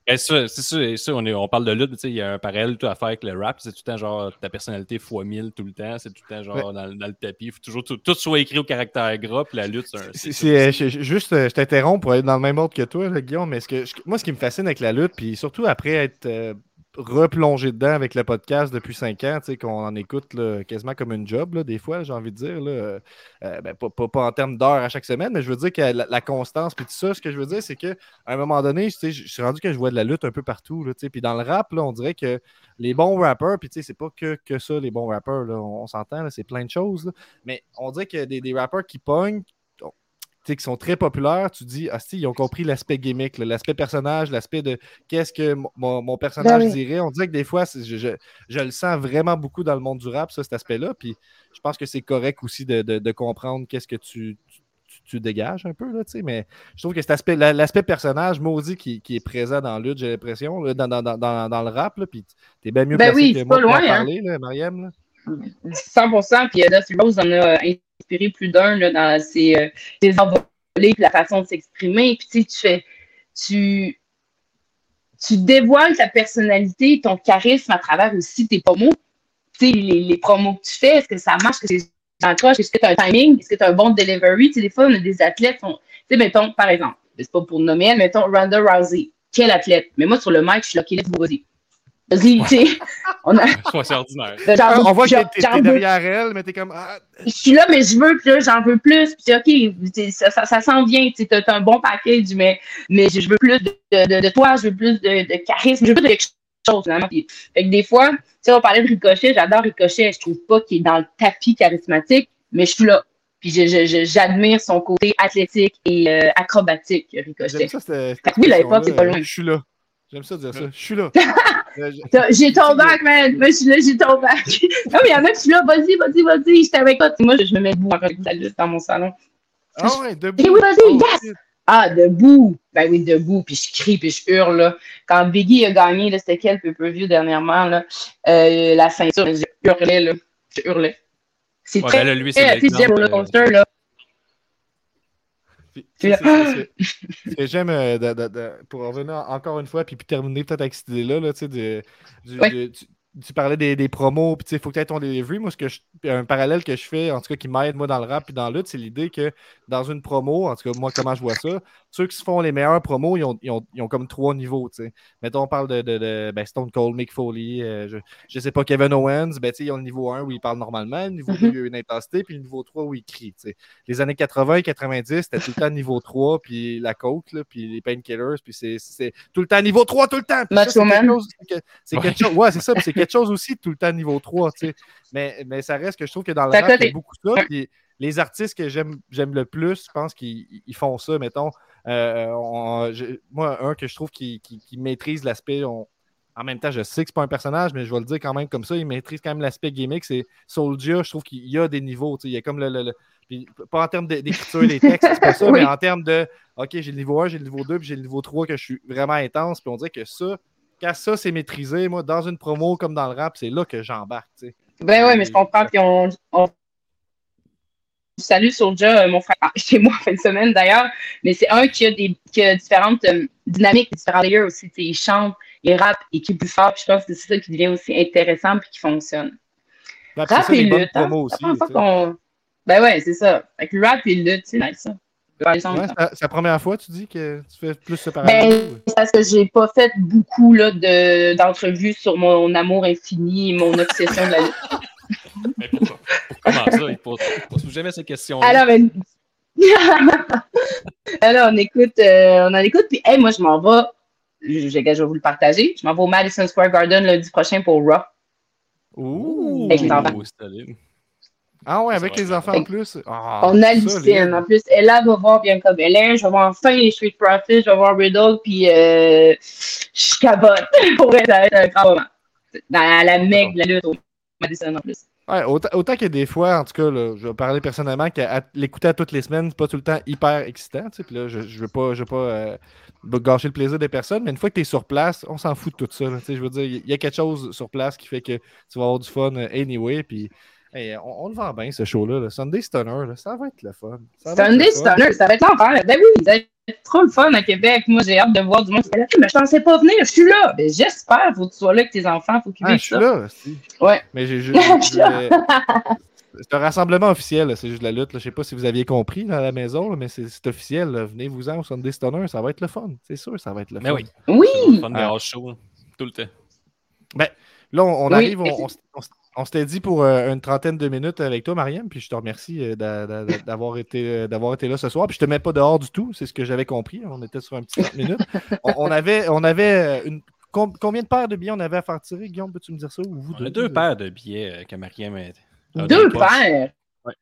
c'est ça, et ça, on, est- on parle de lutte, mais tu sais, il y a un parallèle tout à faire avec le rap. C'est tout le temps genre ta personnalité x 1000 tout le temps. C'est tout le temps genre dans, dans le tapis. Il faut toujours tout, tout soit écrit au caractère gras. Puis la lutte, c'est. C'est- c'est c'est, juste, je t'interromps pour être dans le même ordre que toi, là, Guillaume, mais ce que, je- moi, ce qui me fascine avec la lutte, puis surtout après être euh, replongé dedans avec le podcast depuis cinq ans, qu'on en écoute quasiment comme une job, là, des fois, j'ai envie de dire, là, euh, ben, pas, en termes d'heures à chaque semaine, mais je veux dire que la, constance, puis tout ça, ce que je veux dire, c'est qu'à un moment donné, je suis rendu que je vois de la lutte un peu partout, puis dans le rap, on dirait que les bons rappeurs, puis c'est pas que, que ça, les bons rappeurs, on, on s'entend, c'est plein de choses, mais on dirait que des, des rappeurs qui pognent, qui sont très populaires, tu dis, ah, si, ils ont compris l'aspect gimmick, l'aspect personnage, l'aspect de qu'est-ce que mon- personnage Ben oui. dirait. On dirait que des fois, je, je, je le sens vraiment beaucoup dans le monde du rap, ça, cet aspect-là. Puis je pense que c'est correct aussi de, de- de comprendre qu'est-ce que tu, tu, tu dégages un peu, là, tu sais. Mais je trouve que cet aspect, la- l'aspect personnage maudit qui, qui est présent dans le lutte, j'ai l'impression, dans, dans, dans, dans, le rap, là, puis t'es bien mieux Ben placé oui, que moi pas loin, hein. parler, là, Mariam. là. 100%, puis euh, Dusty Rose en a inspiré plus d'un dans ses, euh, ses envolées, puis la façon de s'exprimer. Puis tu fais, tu, tu dévoiles ta personnalité, ton charisme à travers aussi tes promos. Tu sais, les, les promos que tu fais, est-ce que ça marche, est-ce que les accroches? Est-ce que tu as un timing? Est-ce que tu as un bon delivery? Des fois, on a des athlètes, tu sais, mettons, par exemple, c'est pas pour nommer elle, mettons Ronda Rousey. Quel athlète? Mais moi, sur le mic, je suis là, qui laisse vas-y. Vas-y, tu sais. On a. C'est ordinaire. Genre, On voit que genre, t'es- veux- derrière elle, mais t'es comme. Ah, je suis là, mais je veux, puis là, j'en veux plus. Puis OK, ça, ça, ça s'en vient. Tu as, un bon package, mais, mais je veux plus de, de, de toi, je veux plus de, de charisme, je veux plus de quelque chose, finalement. Puis, fait que des fois, tu sais, on parlait de Ricochet, j'adore Ricochet. Je trouve pas qu'il est dans le tapis charismatique, mais je suis là. Puis je- je- je- j'admire son côté athlétique et euh, acrobatique, Ricochet. J'aime ça, cette Fait que oui, à l'époque, c'est pas loin. Je suis là. J'aime ça dire ça. Je suis là. Euh, je- J'ai ton bac, man. Moi, je suis là, j'ai ton bac. non, mais il y en a qui sont là, vas-y, vas-y, vas-y, j'étais avec toi. Moi, je, je me mets debout dans mon salon. Ah ouais, debout. Eh oui, vas-y, Oh, yes! Ah, debout. Ben oui, debout. Puis je crie, puis je hurle. Là. Quand Biggie a gagné, c'était quel pay-per-view dernièrement? Là? Euh, la ceinture, je hurlais. Là. Je hurlais. C'est Ouais, très, ben là, lui, c'est l'exemple, euh, là. Puis, Puis ça, là, c'est- c'est- c'est- Ce que j'aime, euh, pour revenir encore une fois, puis, puis terminer peut-être avec cette idée-là, là, tu sais, de- du- Ouais. de- tu, tu parlais des, des promos, puis tu sais, il faut que tu aies ton delivery. Moi, ce que je, un parallèle que je fais, en tout cas qui m'aide moi dans le rap puis dans la lutte, c'est l'idée que dans une promo, en tout cas, moi, comment je vois ça, ceux qui se font les meilleurs promos, ils ont, ils ont- ils ont comme trois niveaux, tu sais. Mettons, on parle de, de- de, ben, Stone Cold, Mick Foley, euh, je, je sais pas, Kevin Owens, ben, tu sais, ils ont le niveau 1 où ils parlent normalement, le niveau 2 Mhm. il y a une intensité, puis le niveau 3 où ils crient, tu sais les années 80 et 90, c'était tout le temps niveau 3, puis la coke, là, puis les painkillers, puis c'est- tout le temps niveau 3, tout le temps. C'est quelque chose- c'est que- C'est quelque chose, ouais, c'est ça, c'est quelque chose aussi, tout le temps niveau 3, tu sais. Mais, mais ça reste que je trouve que dans le T'as rap, il y a beaucoup ça, puis les artistes que j'aime le plus, je pense qu'ils ils font ça, mettons. Euh, on- moi, un que je trouve qui, qui- qui maîtrise l'aspect, en même temps, je sais que c'est pas un personnage, mais je vais le dire quand même comme ça, il maîtrise quand même l'aspect gimmick, c'est Soulja, je trouve qu'il y a des niveaux, il y a comme le, le- le- puis pas en termes d'écriture des textes, c'est pas ça, Oui. mais en termes de OK, j'ai le niveau 1, j'ai le niveau 2, puis j'ai le niveau 3 que je suis vraiment intense. Puis on dirait que ça, quand ça c'est maîtrisé, moi, dans une promo comme dans le rap, c'est là que j'embarque. Ben oui, mais je comprends. Puis on, on... Salut Soulja, euh, mon frère, ah, chez moi en fin de semaine d'ailleurs. Mais c'est un qui a, des, qui a différentes euh, dynamiques, différents layers aussi. Il chante, il rappe, il crie plus fort. Puis je pense que c'est ça qui devient aussi intéressant puis qui fonctionne. Ouais, Rap ça, et lutte. Hein? aussi. Ben ouais, c'est ça. Avec le rap et lutte, c'est nice ça. Ouais, c'est la- première fois, tu dis que tu fais plus ce Ben, parallèle. c'est parce que j'ai pas fait beaucoup là, de, d'entrevues sur mon amour infini et mon obsession de la lutte. Mais pourquoi? Pour comment ça? Il pose, il pose jamais ces questions-là. Alors, ben... Alors, on écoute, euh, on en écoute, puis hey, moi, je m'en vais, je, je, je vais vous le partager, je m'en vais au Madison Square Garden lundi prochain pour Raw. Ouh! Avec les enfants. Ah ouais, avec les enfants en plus. Ah, on hallucine. solide. En plus, Ella va voir Bianca Belair, je vais voir enfin les Street Profits, je vais voir Riddle, puis euh, je cabote. pour vrai, ça va être un grand moment. Dans la mecque de la lutte au Madison en plus. Ouais, autant, autant que des fois, en tout cas, je vais parler personnellement, qu'à l'écouter à toutes les semaines, c'est pas tout le temps hyper excitant. tu sais, là, je, je veux pas, je veux pas euh, gâcher le plaisir des personnes, mais une fois que tu es sur place, on s'en fout de tout ça. tu sais, je veux dire, il y a quelque chose sur place qui fait que tu vas avoir du fun euh, anyway. Puis hey, on, on le vend bien, ce show-là. là. Sunday Stunner, là, ça va être le fun. Ça Sunday le fun. Stunner, ça va être l'enfer. Ben oui, ça va être trop le fun à Québec. Moi, j'ai hâte de voir du monde. qui là, mais je pensais pas venir, je suis là. Ben, j'espère, faut que tu sois là avec tes enfants, faut qu'ils Ah, vivent je suis ça. là. si. Ouais. Mais j'ai là. C'est un rassemblement officiel, c'est juste la lutte. là. Je sais pas si vous aviez compris dans la maison, là, mais c'est officiel. Venez-vous-en au Sunday Stunner, ça va être le fun. C'est sûr, ça va être le Mais fun. oui. Oui! Le fun Ah. shows, tout le temps. Là, on, on Oui, arrive, on, on on s'était dit pour euh, une trentaine de minutes avec toi, Mariam, puis je te remercie euh, d'a- d'a- d'a- d'avoir été, euh, d'avoir été là ce soir. Puis je te mets pas dehors du tout, c'est ce que j'avais compris. On était sur un petit 30 minutes. On, on avait, on avait une. com- Combien de paires de billets on avait à faire tirer, Guillaume? Peux-tu me dire ça? Ou vous On a deux? paires de billets euh, que Mariam a. a Deux dans les poches. paires! Ouais.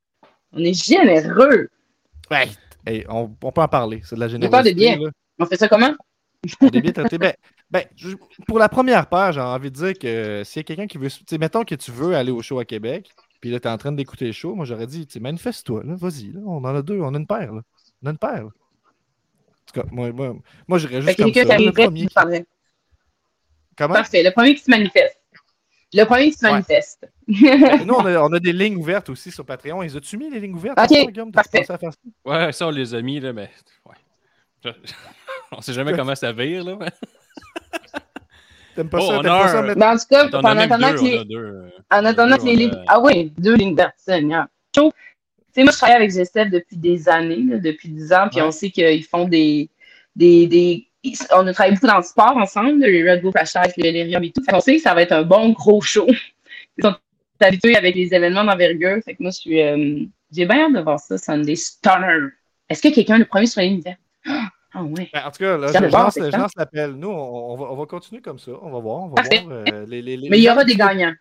On est généreux! Ouais. Hey, on, on peut en parler. C'est de la Deux générosité. paires de billets. là. On fait ça comment? Pour des billets traités. Ben, ben, pour la première paire, j'ai envie de dire que s'il y a quelqu'un qui veut. Tu sais, mettons que tu veux aller au show à Québec, puis là, tu es en train d'écouter le show, moi, j'aurais dit, tu sais, manifeste-toi, là, vas-y, là, on en a deux, on a une paire, là. On a une paire, là. En tout cas, moi, moi, moi j'irais Fait juste comme quelqu'un ça. qui Le premier qui. Comment? Parfait. Le premier qui se manifeste. Le premier qui se Ouais. manifeste. Nous, on a, on a des lignes ouvertes aussi sur Patreon. Ils ont-tu mis les lignes ouvertes? Ok, parfait. à faire ça? Ouais, ça, on les a mis, là, mais. Ouais. On sait jamais comment ça vire, là. mais- T'aimes pas Oh, ça? on a pas ça? un- mettre- Mais en tout cas, On en attendant deux, que les, on a deux. euh, en attendant deux, que les on lignes. a- Ah oui, deux lignes. Tu sais, moi, je travaille avec GSF depuis des années, là, depuis 10 ans, puis Ouais. on sait qu'ils font des, des, des. On a travaillé beaucoup dans le sport ensemble, les Red Bull Crash Tag, le Lerium et tout. Fait qu'on sait que ça va être un bon gros show. Ils sont habitués avec les événements d'envergure. Fait que moi, je suis. euh, J'ai bien hâte de voir ça, Sunday Stunner. Est-ce que quelqu'un est le premier sur verte? Ah ouais. Ben, en tout cas, là, je, lance, je ça. lance l'appel. Nous, on, on va, on va continuer comme ça. On va voir. On va voir euh, les, les- les- Mais il y aura des gagnants.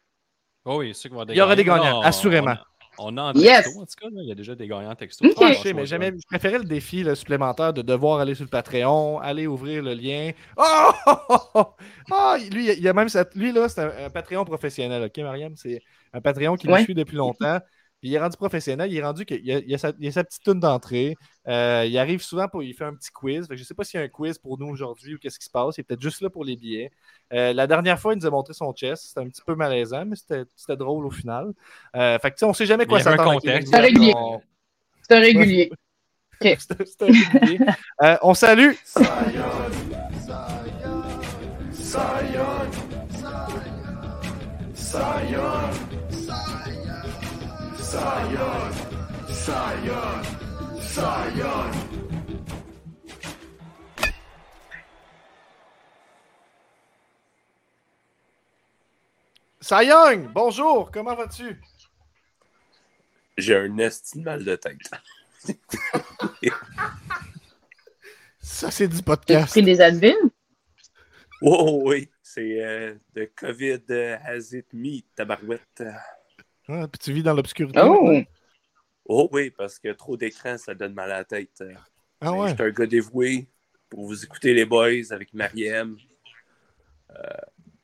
Oh oui, c'est sûr qu'il va y avoir des Il y aura des gagnants. assurément. On, on a en Yes. texto, en tout cas. là, il y a déjà des gagnants en texto. Va Je sais, mais j'aimais- je préférais le défi là, supplémentaire de devoir aller sur le Patreon, aller ouvrir le lien. Oh! oh, oh, oh! lui, il y a même cette- lui là, c'est un, un Patreon professionnel, ok, Mariam? C'est un Patreon qui me suit depuis longtemps. Puis il est rendu professionnel, il est rendu qu'il y a, il a sa, il y a sa petite tune d'entrée. Euh, il arrive souvent pour il fait un petit quiz. Fait que je sais pas s'il y a un quiz pour nous aujourd'hui ou qu'est-ce qui se passe. Il est peut-être juste là pour les billets. Euh, la dernière fois, il nous a montré son chest. C'était un petit peu malaisant, mais c'était c'était drôle au final. Euh, fait que tu sais, on sait jamais quoi s'attendre. règles. Régulier. On- C'est un régulier. c'était c'était régulier. Euh, on salue. Cy Young, bonjour, comment vas-tu? J'ai un esti de mal de tête. Ça, c'est du podcast. pris des Advil? Oh oui, c'est euh, de COVID euh, has it me, tabarouette. Ah, puis tu vis dans l'obscurité. Oh! Oh oui, parce que trop d'écran, ça donne mal à la tête. Ah mais ouais. J'étais un gars dévoué pour vous écouter les boys avec Mariem. Euh,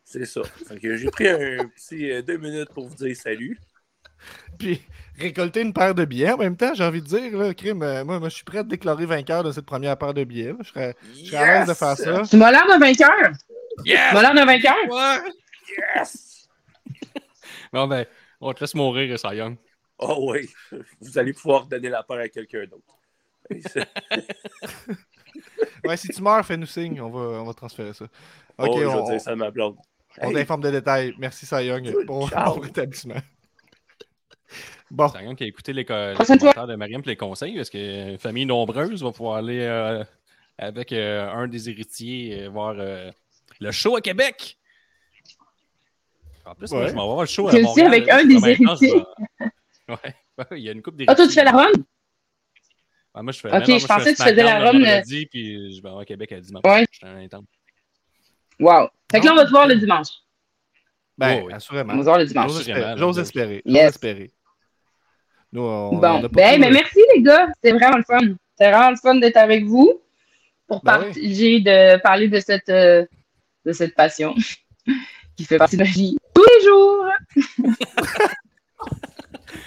c'est ça. Fait que j'ai pris un petit euh, deux minutes pour vous dire salut. Puis récolter une paire de billets en même temps, j'ai envie de dire, là, crime, euh, moi, moi, je suis prêt à déclarer vainqueur de cette première paire de billets. Je serais, je serais à l'aise de faire ça. Tu m'as l'air d'un vainqueur! Tu Yes! m'as l'air d'un vainqueur! Ouais. Yes! Bon, ben, on te laisse mourir, Cy Young. Oh oui, vous allez pouvoir donner la part à quelqu'un d'autre. Ouais, si tu meurs, fais-nous signe, on va, on va transférer ça. Ok, oh, je on, dire ça à ma blonde. on Hey, t'informe des détails. Merci, Cy Young, pour. Bon, Cy Young qui a écouté les, commentaires de Mariam et les conseils, parce que une famille nombreuse va pouvoir aller euh, avec euh, un des héritiers euh, voir euh, le show à Québec. En plus, moi, je m'en vais voir le show à C'est aussi Montréal. avec là, un des héritiers. vais- Ouais. Ouais, il y a une coupe Ah, toi, tu fais la run? Ouais, moi, je fais, Ok, non, moi, je pensais que tu faisais la run, vendredi, puis je vais à Québec à dimanche. Ouais. J'étais un intense. Wow. Fait que là, on va te voir le dimanche. ben, Oh, oui. assurément. On va te voir le dimanche. J'ose espérer. J'ose espérer. J'ose Yes. espérer. Nous, on, on Bon, pas ben, mais euh, merci les gars, c'est vraiment le fun. C'est vraiment le fun d'être avec vous pour Ben oui. partager, de parler de cette, euh, de cette passion qui fait partie de ma vie tous les jours.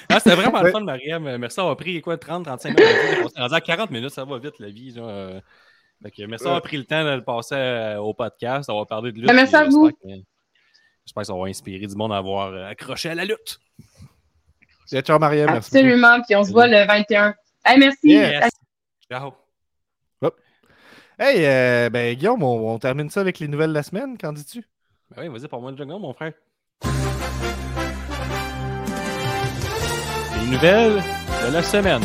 Ah, c'était vraiment Ouais. le fun, Mariam. Euh, Merci d'avoir pris quoi, 30, 35 minutes. On est rendu à 40 minutes, ça va vite la vie. Là. Euh, fait que merci d'avoir pris le temps de le passer euh, au podcast, d'avoir parlé de lutte. Ben, merci à vous. J'espère que, ça va inspirer du monde à avoir euh, accroché à la lutte. Yeah, ciao, Mariam. Merci. Absolument, puis on se voit le 21. Hey, merci. Yes. Ciao. Hey, euh, ben, Guillaume, on, on termine ça avec les nouvelles de la semaine. Qu'en dis-tu? Ben oui, vas-y, pour moi le jungle, mon frère. Les nouvelles de la semaine.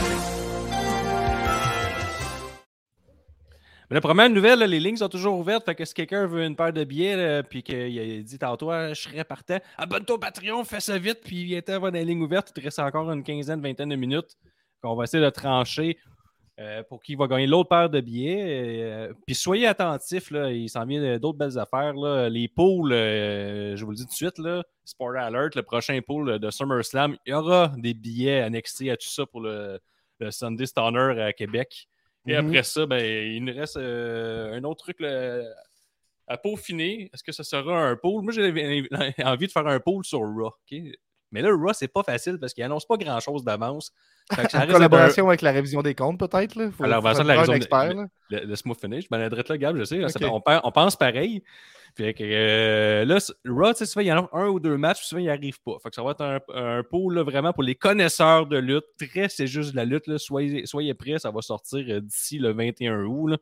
Mais la première nouvelle, les lignes sont toujours ouvertes. Fait que si quelqu'un veut une paire de billets, puis qu'il dit tantôt, Ah, je serais partant, abonne-toi au Patreon, fais ça vite, puis était avoir des lignes ouvertes. Il te reste encore une quinzaine, vingtaine de minutes. qu'on va essayer de trancher euh, pour qui va gagner l'autre paire de billets. Euh, puis soyez attentifs, là, il s'en vient d'autres belles affaires. Là. Les pools, euh, je vous le dis tout de suite, là, Sport Alert, le prochain pool de SummerSlam, il y aura des billets annexés à tout ça pour le, le Sunday Stunner à Québec. Et Mhm. après ça, ben, il nous reste un autre truc là, à peaufiner. Est-ce que ce sera un pool? Moi, j'ai envie de faire un pool sur Raw. Mais là, Raw, c'est pas facile parce qu'il annonce pas grand-chose d'avance. En collaboration avec la révision des comptes, peut-être? Alors, de la révision expert, des- là. le, le smooth finish. Ben, adrette là, Gab, je sais. ça on, pe- on pense pareil. Fait que euh, là, Raw, tu sais, souvent, il y en a un ou deux matchs, puis souvent, il n'y arrive pas. Fait que ça va être un, un pool là, vraiment pour les connaisseurs de lutte. Très, c'est juste de la lutte. Là. Soyez, soyez prêts, ça va sortir euh, d'ici le 21 août. là.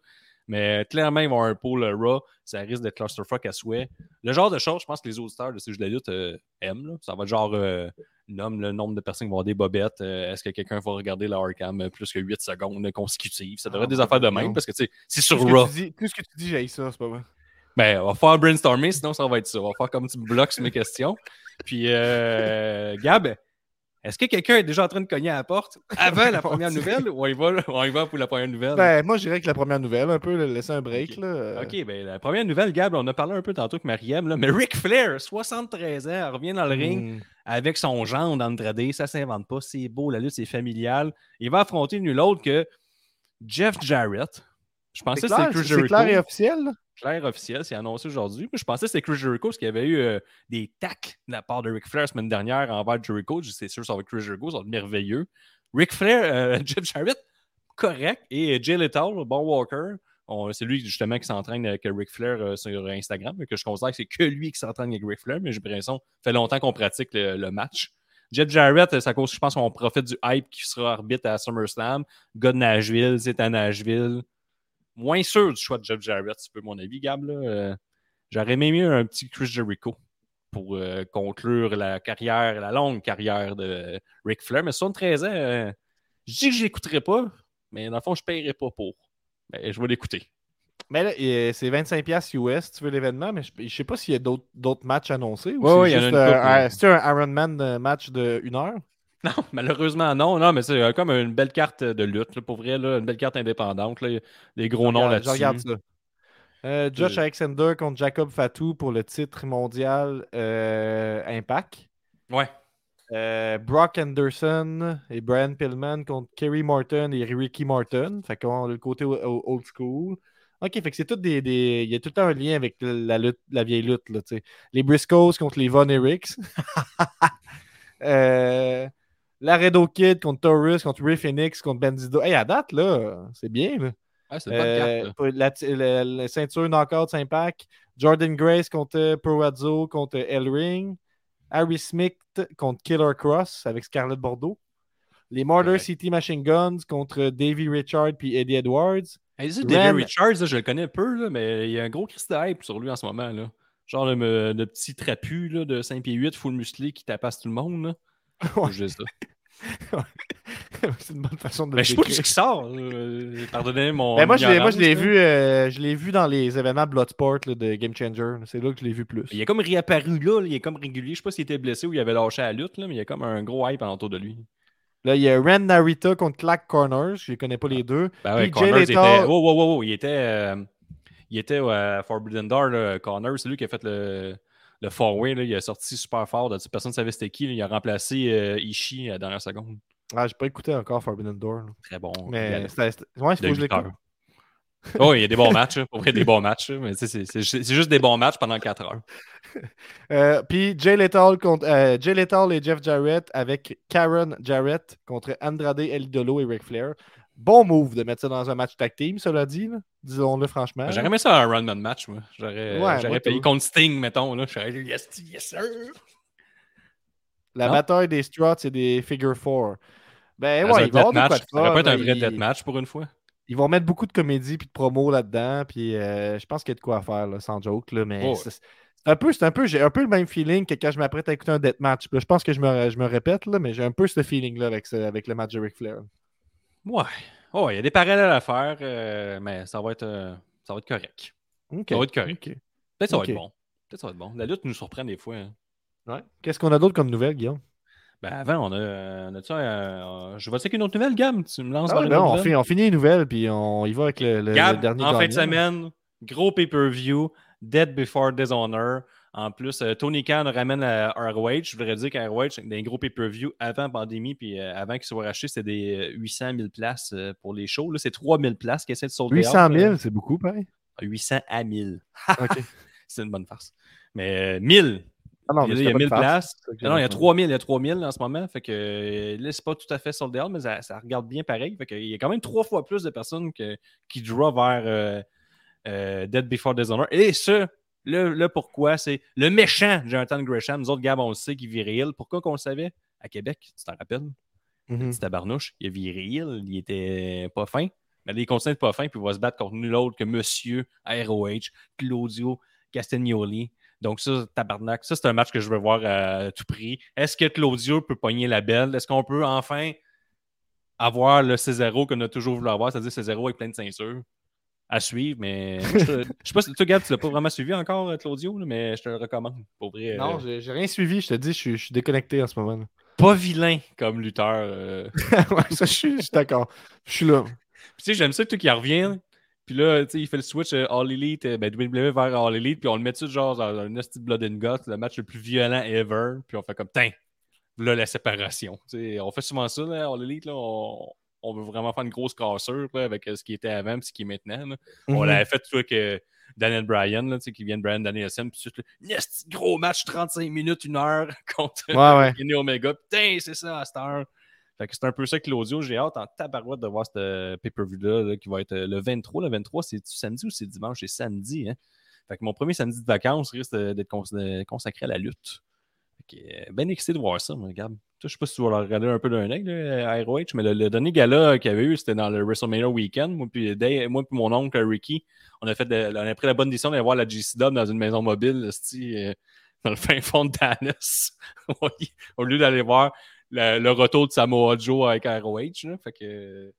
Mais euh, clairement, ils vont avoir un pool euh, Raw. Ça risque d'être clusterfuck à souhait. Le genre de choses, je pense que les auditeurs de ces jeux de la lutte euh, aiment. là. Ça va être genre euh, nomme le nombre de personnes qui vont avoir des bobettes. Euh, Est-ce que quelqu'un va regarder la hardcam euh, plus que 8 secondes consécutives? Ça devrait être des Ah, affaires de non. même parce que c'est sur Raw. tu dis, tout ce que tu dis, j'ai ça, c'est pas vrai. Ben, on va faire brainstormer, sinon ça va être ça. On va faire comme tu me bloques sur mes questions. Puis, euh, Gab, est-ce que quelqu'un est déjà en train de cogner à la porte? Avant la première nouvelle? ou on y va, on y va pour la première nouvelle? Ben, moi, je dirais que la première nouvelle, un peu, laisser un break. Ok. Là. OK, ben la première nouvelle, Gab, on a parlé un peu tantôt avec Mariem, là, mais Ric Flair, 73 ans, revient dans le ring hmm. Avec son gendre d'Andrade. Ça s'invente pas, c'est beau, la lutte, c'est familial. Il va affronter nul autre que Jeff Jarrett. Je pensais que c'était Chris c'est clair et Jericho. officiel. là. Clair officiel, c'est annoncé aujourd'hui. Je pensais que c'était Chris Jericho parce qu'il y avait eu euh, des tacs de la part de Ric Flair la semaine dernière envers Jericho. Je- C'est sûr, ça va être Chris Jericho, ça va être merveilleux. Ric Flair, euh, Jeff Jarrett, correct. Et Jay Lethal, bon Walker, c'est lui justement qui s'entraîne avec Ric Flair euh, sur Instagram, que je considère que c'est que lui qui s'entraîne avec Ric Flair, mais j'ai l'impression que ça fait longtemps qu'on pratique le, match. Jeff Jarrett, c'est à cause, je pense, qu'on profite du hype qui sera arbitre à SummerSlam. Gars de Nashville, c'est à Nashville. Moins sûr du choix de Jeff Jarrett, c'est peu mon avis, Gab. Euh, J'aurais aimé mieux un petit Chris Jericho pour euh, conclure la carrière, la longue carrière de Ric Flair. Mais 73 ans, euh, je dis que je l'écouterai pas, mais dans le fond, je ne paierai pas pour. Mais je vais l'écouter. Mais là, c'est 25$ US, tu veux l'événement, mais je, je sais pas s'il y a d'autres d'autres matchs annoncés. ou Ouais, c'est ouais, il y en a juste, euh, un- là. C'est un Ironman euh, match de une heure? Non, malheureusement, non. Non, mais c'est euh, comme une belle carte de lutte, là, pour vrai, là, une belle carte indépendante. Là, des gros noms Regarde, là-dessus. Je regarde ça. Euh, Josh Euh. Alexander contre Jacob Fatou pour le titre mondial euh, Impact. Ouais. Euh, Brock Anderson et Brian Pillman contre Kerry Morton et Ricky Morton. Fait qu'on a le côté old school. Ok, fait que c'est tout des, des- Il y a tout le temps un lien avec la lutte, la vieille lutte, là. Les Briscoes contre les Von Erichs. euh, Laredo Kid contre Taurus, contre Ray Phoenix, contre Bandido. Hey, à date, là, c'est bien, là. C'est Euh, la, la- la ceinture knockout Impact. Jordan Grace contre Proazzo contre Ring. Harry Smith contre Killer Cross avec Scarlett Bordeaux. Les Murder. City Machine Guns contre Davey Richard puis Eddie Edwards. Hey, Ren- David Richards, là, je le connais un peu, là, mais il y a un gros Christ hype sur lui en ce moment. Là. Genre le, petit trapu là, de 5 pieds 8, full musclé qui tapasse tout le monde. Ouais. Je ça. c'est une bonne façon de le je sais pas qui sort. euh, Pardonnez mon. Ben, moi, je l'ai, moi, je l'ai ignorance, là. vu, euh, je l'ai vu dans les événements Bloodsport là, de Game Changer. C'est là que je l'ai vu plus. Il est comme réapparu là, là, il est comme régulier. Je sais pas s'il était blessé ou il avait lâché à la lutte, là, mais il y a comme un gros hype autour de lui. Là, il y a Ren Narita contre Clack Corners. Je les connais pas les deux. Ben ouais, était. Oh, oh, oh, oh, il était. euh, Il était à Forbidden Door, là, Connors. C'est lui qui a fait le, le four-way. Il a sorti super fort. Personne ne savait c'était qui. là. Il a remplacé euh, Ishii à la dernière seconde. Ah, j'ai pas écouté encore Forbidden Door. là. Très bon. Mais c'était. Ouais, il faut que je l'écoute. Oh, il y a des bons matchs. Pour vrai, des bons matchs. Mais c'est juste des bons matchs pendant 4 heures. Euh, Puis Jay Lethal, contre, euh, Jay Lethal et Jeff Jarrett avec Karen Jarrett contre Andrade El Idolo et Ric Flair. Bon move de mettre ça dans un match tag team, cela dit. Disons-le franchement. J'aurais aimé ça un run-man match, moi. J'aurais Ouais, payé contre Sting, mettons. Là. J'aurais yes, yes, sir. La Non? bataille des Struts et des Figure 4. Ben ouais, un il va avoir quoi de Ça pas fun, être un vrai deathmatch pour une fois. Ils vont mettre beaucoup de comédie puis de promo là-dedans. Puis euh, je pense qu'il y a de quoi faire, là, sans joke. Là, mais Oh c'est un peu, un peu, j'ai un peu le même feeling que quand je m'apprête à écouter un deathmatch. Là, Je pense que je me, je me répète, là, mais j'ai un peu ce feeling-là avec, ce- avec le match de Ric Flair. Ouais. Oh, il y a des parallèles à faire, euh, mais ça va être, euh, ça va être correct. Ça va être correct. Peut-être que ça va être bon. Peut-être ça va être bon. La lutte nous surprend des fois. hein. Ouais. Qu'est-ce qu'on a d'autre comme nouvelle, Guillaume? Ben avant, on a, on a ça. euh, je vais checker une autre nouvelle gamme. Tu me lances Ah ben, on, finit, on finit les nouvelles, puis on y va avec le, le- le Gab, dernier en fin de semaine, gros pay-per-view, Dead Before Dishonor. En plus, euh, Tony Khan ramène à ROH. Je voudrais dire qu'à ROH, c'est des gros pay-per-view avant la pandémie, puis euh, avant qu'ils soient rachetés, c'était des euh, 800 000 places euh, pour les shows. Là, c'est 3000 places qui essaient de sauter. 800 000, c'est beaucoup, pareil? 800 à 1000. Ok. c'est une bonne farce. Mais euh, 1000. Ah non, il y a c'était pas 1000 une farce, places. j'ai Non, il y a entendu. 3000, il y a 3000 en ce moment. Fait que euh, là, c'est pas tout à fait sold out, mais ça, ça regarde bien pareil. Fait que, il y a quand même trois fois plus de personnes que- qui draw vers euh, euh, Dead Before Dishonor. Et ce, le, le pourquoi, c'est le méchant Jonathan Gresham. Nous autres, Gab, on le sait qu'il vit réel. Pourquoi qu'on le savait? À Québec, tu t'en rappelles? Mhm. Petit tabarnouche, il a viré il, était pas fin. Mais là, il continue d'être pas fin, puis il va se battre contre nul autre que Monsieur ROH, Claudio Castagnoli. Donc, ça, tabarnak, ça, c'est un match que je veux voir à tout prix. Est-ce que Claudio peut pogner la belle? Est-ce qu'on peut enfin avoir le C0 qu'on a toujours voulu avoir, c'est-à-dire C0 avec plein de ceintures à suivre? Mais je, te- je sais pas si toi, Gab, tu l'as pas vraiment suivi encore, euh, Claudio, là, mais je te le recommande. Pour vrai, Non, euh, j'ai j'ai rien suivi, je te dis, je suis, je suis déconnecté en ce moment. là. pas vilain comme lutteur. euh. ouais, ça, je suis, je suis d'accord. Je suis là. Puis, tu sais, j'aime ça, tout qui revient. Puis là, tu sais, il fait le switch euh, All Elite, euh, ben, WWE vers All Elite, puis on le met tout genre dans un nasty Blood and Guts, le match le plus violent ever. Puis on fait comme, tiens, là, la séparation. On fait souvent ça, là, All Elite, là, on, on veut vraiment faire une grosse cassure là, avec euh, ce qui était avant et ce qui est maintenant. là. On Mhm. l'avait fait, tu que Daniel Bryan, là, tu sais, qui vient de Bryan Danielson, puis gros match, 35 minutes, une heure contre Ouais, Omega. Putain, c'est ça à cette heure. Fait que c'est un peu ça, Claudio. J'ai hâte en tabarouette de voir ce pay-per-view-là là, qui va être euh, le 23. Le 23, c'est samedi ou c'est dimanche? C'est samedi. Hein? Fait que mon premier samedi de vacances risque d'être de- consacré à la lutte. Que, euh, ben excité de voir ça, regarde. Toi, je sais pas si tu vas le regarder un peu d'un œil, ROH, mais le, dernier gala qu'il y avait eu, c'était dans le WrestleMania Weekend. Moi, puis Dave- moi, puis mon oncle Ricky, on a, fait on a pris la bonne décision d'aller voir la GCW dans une maison mobile, euh, dans le fin fond de Dallas. Au lieu d'aller voir le, le retour de Samoa Joe avec ROH. Là, fait que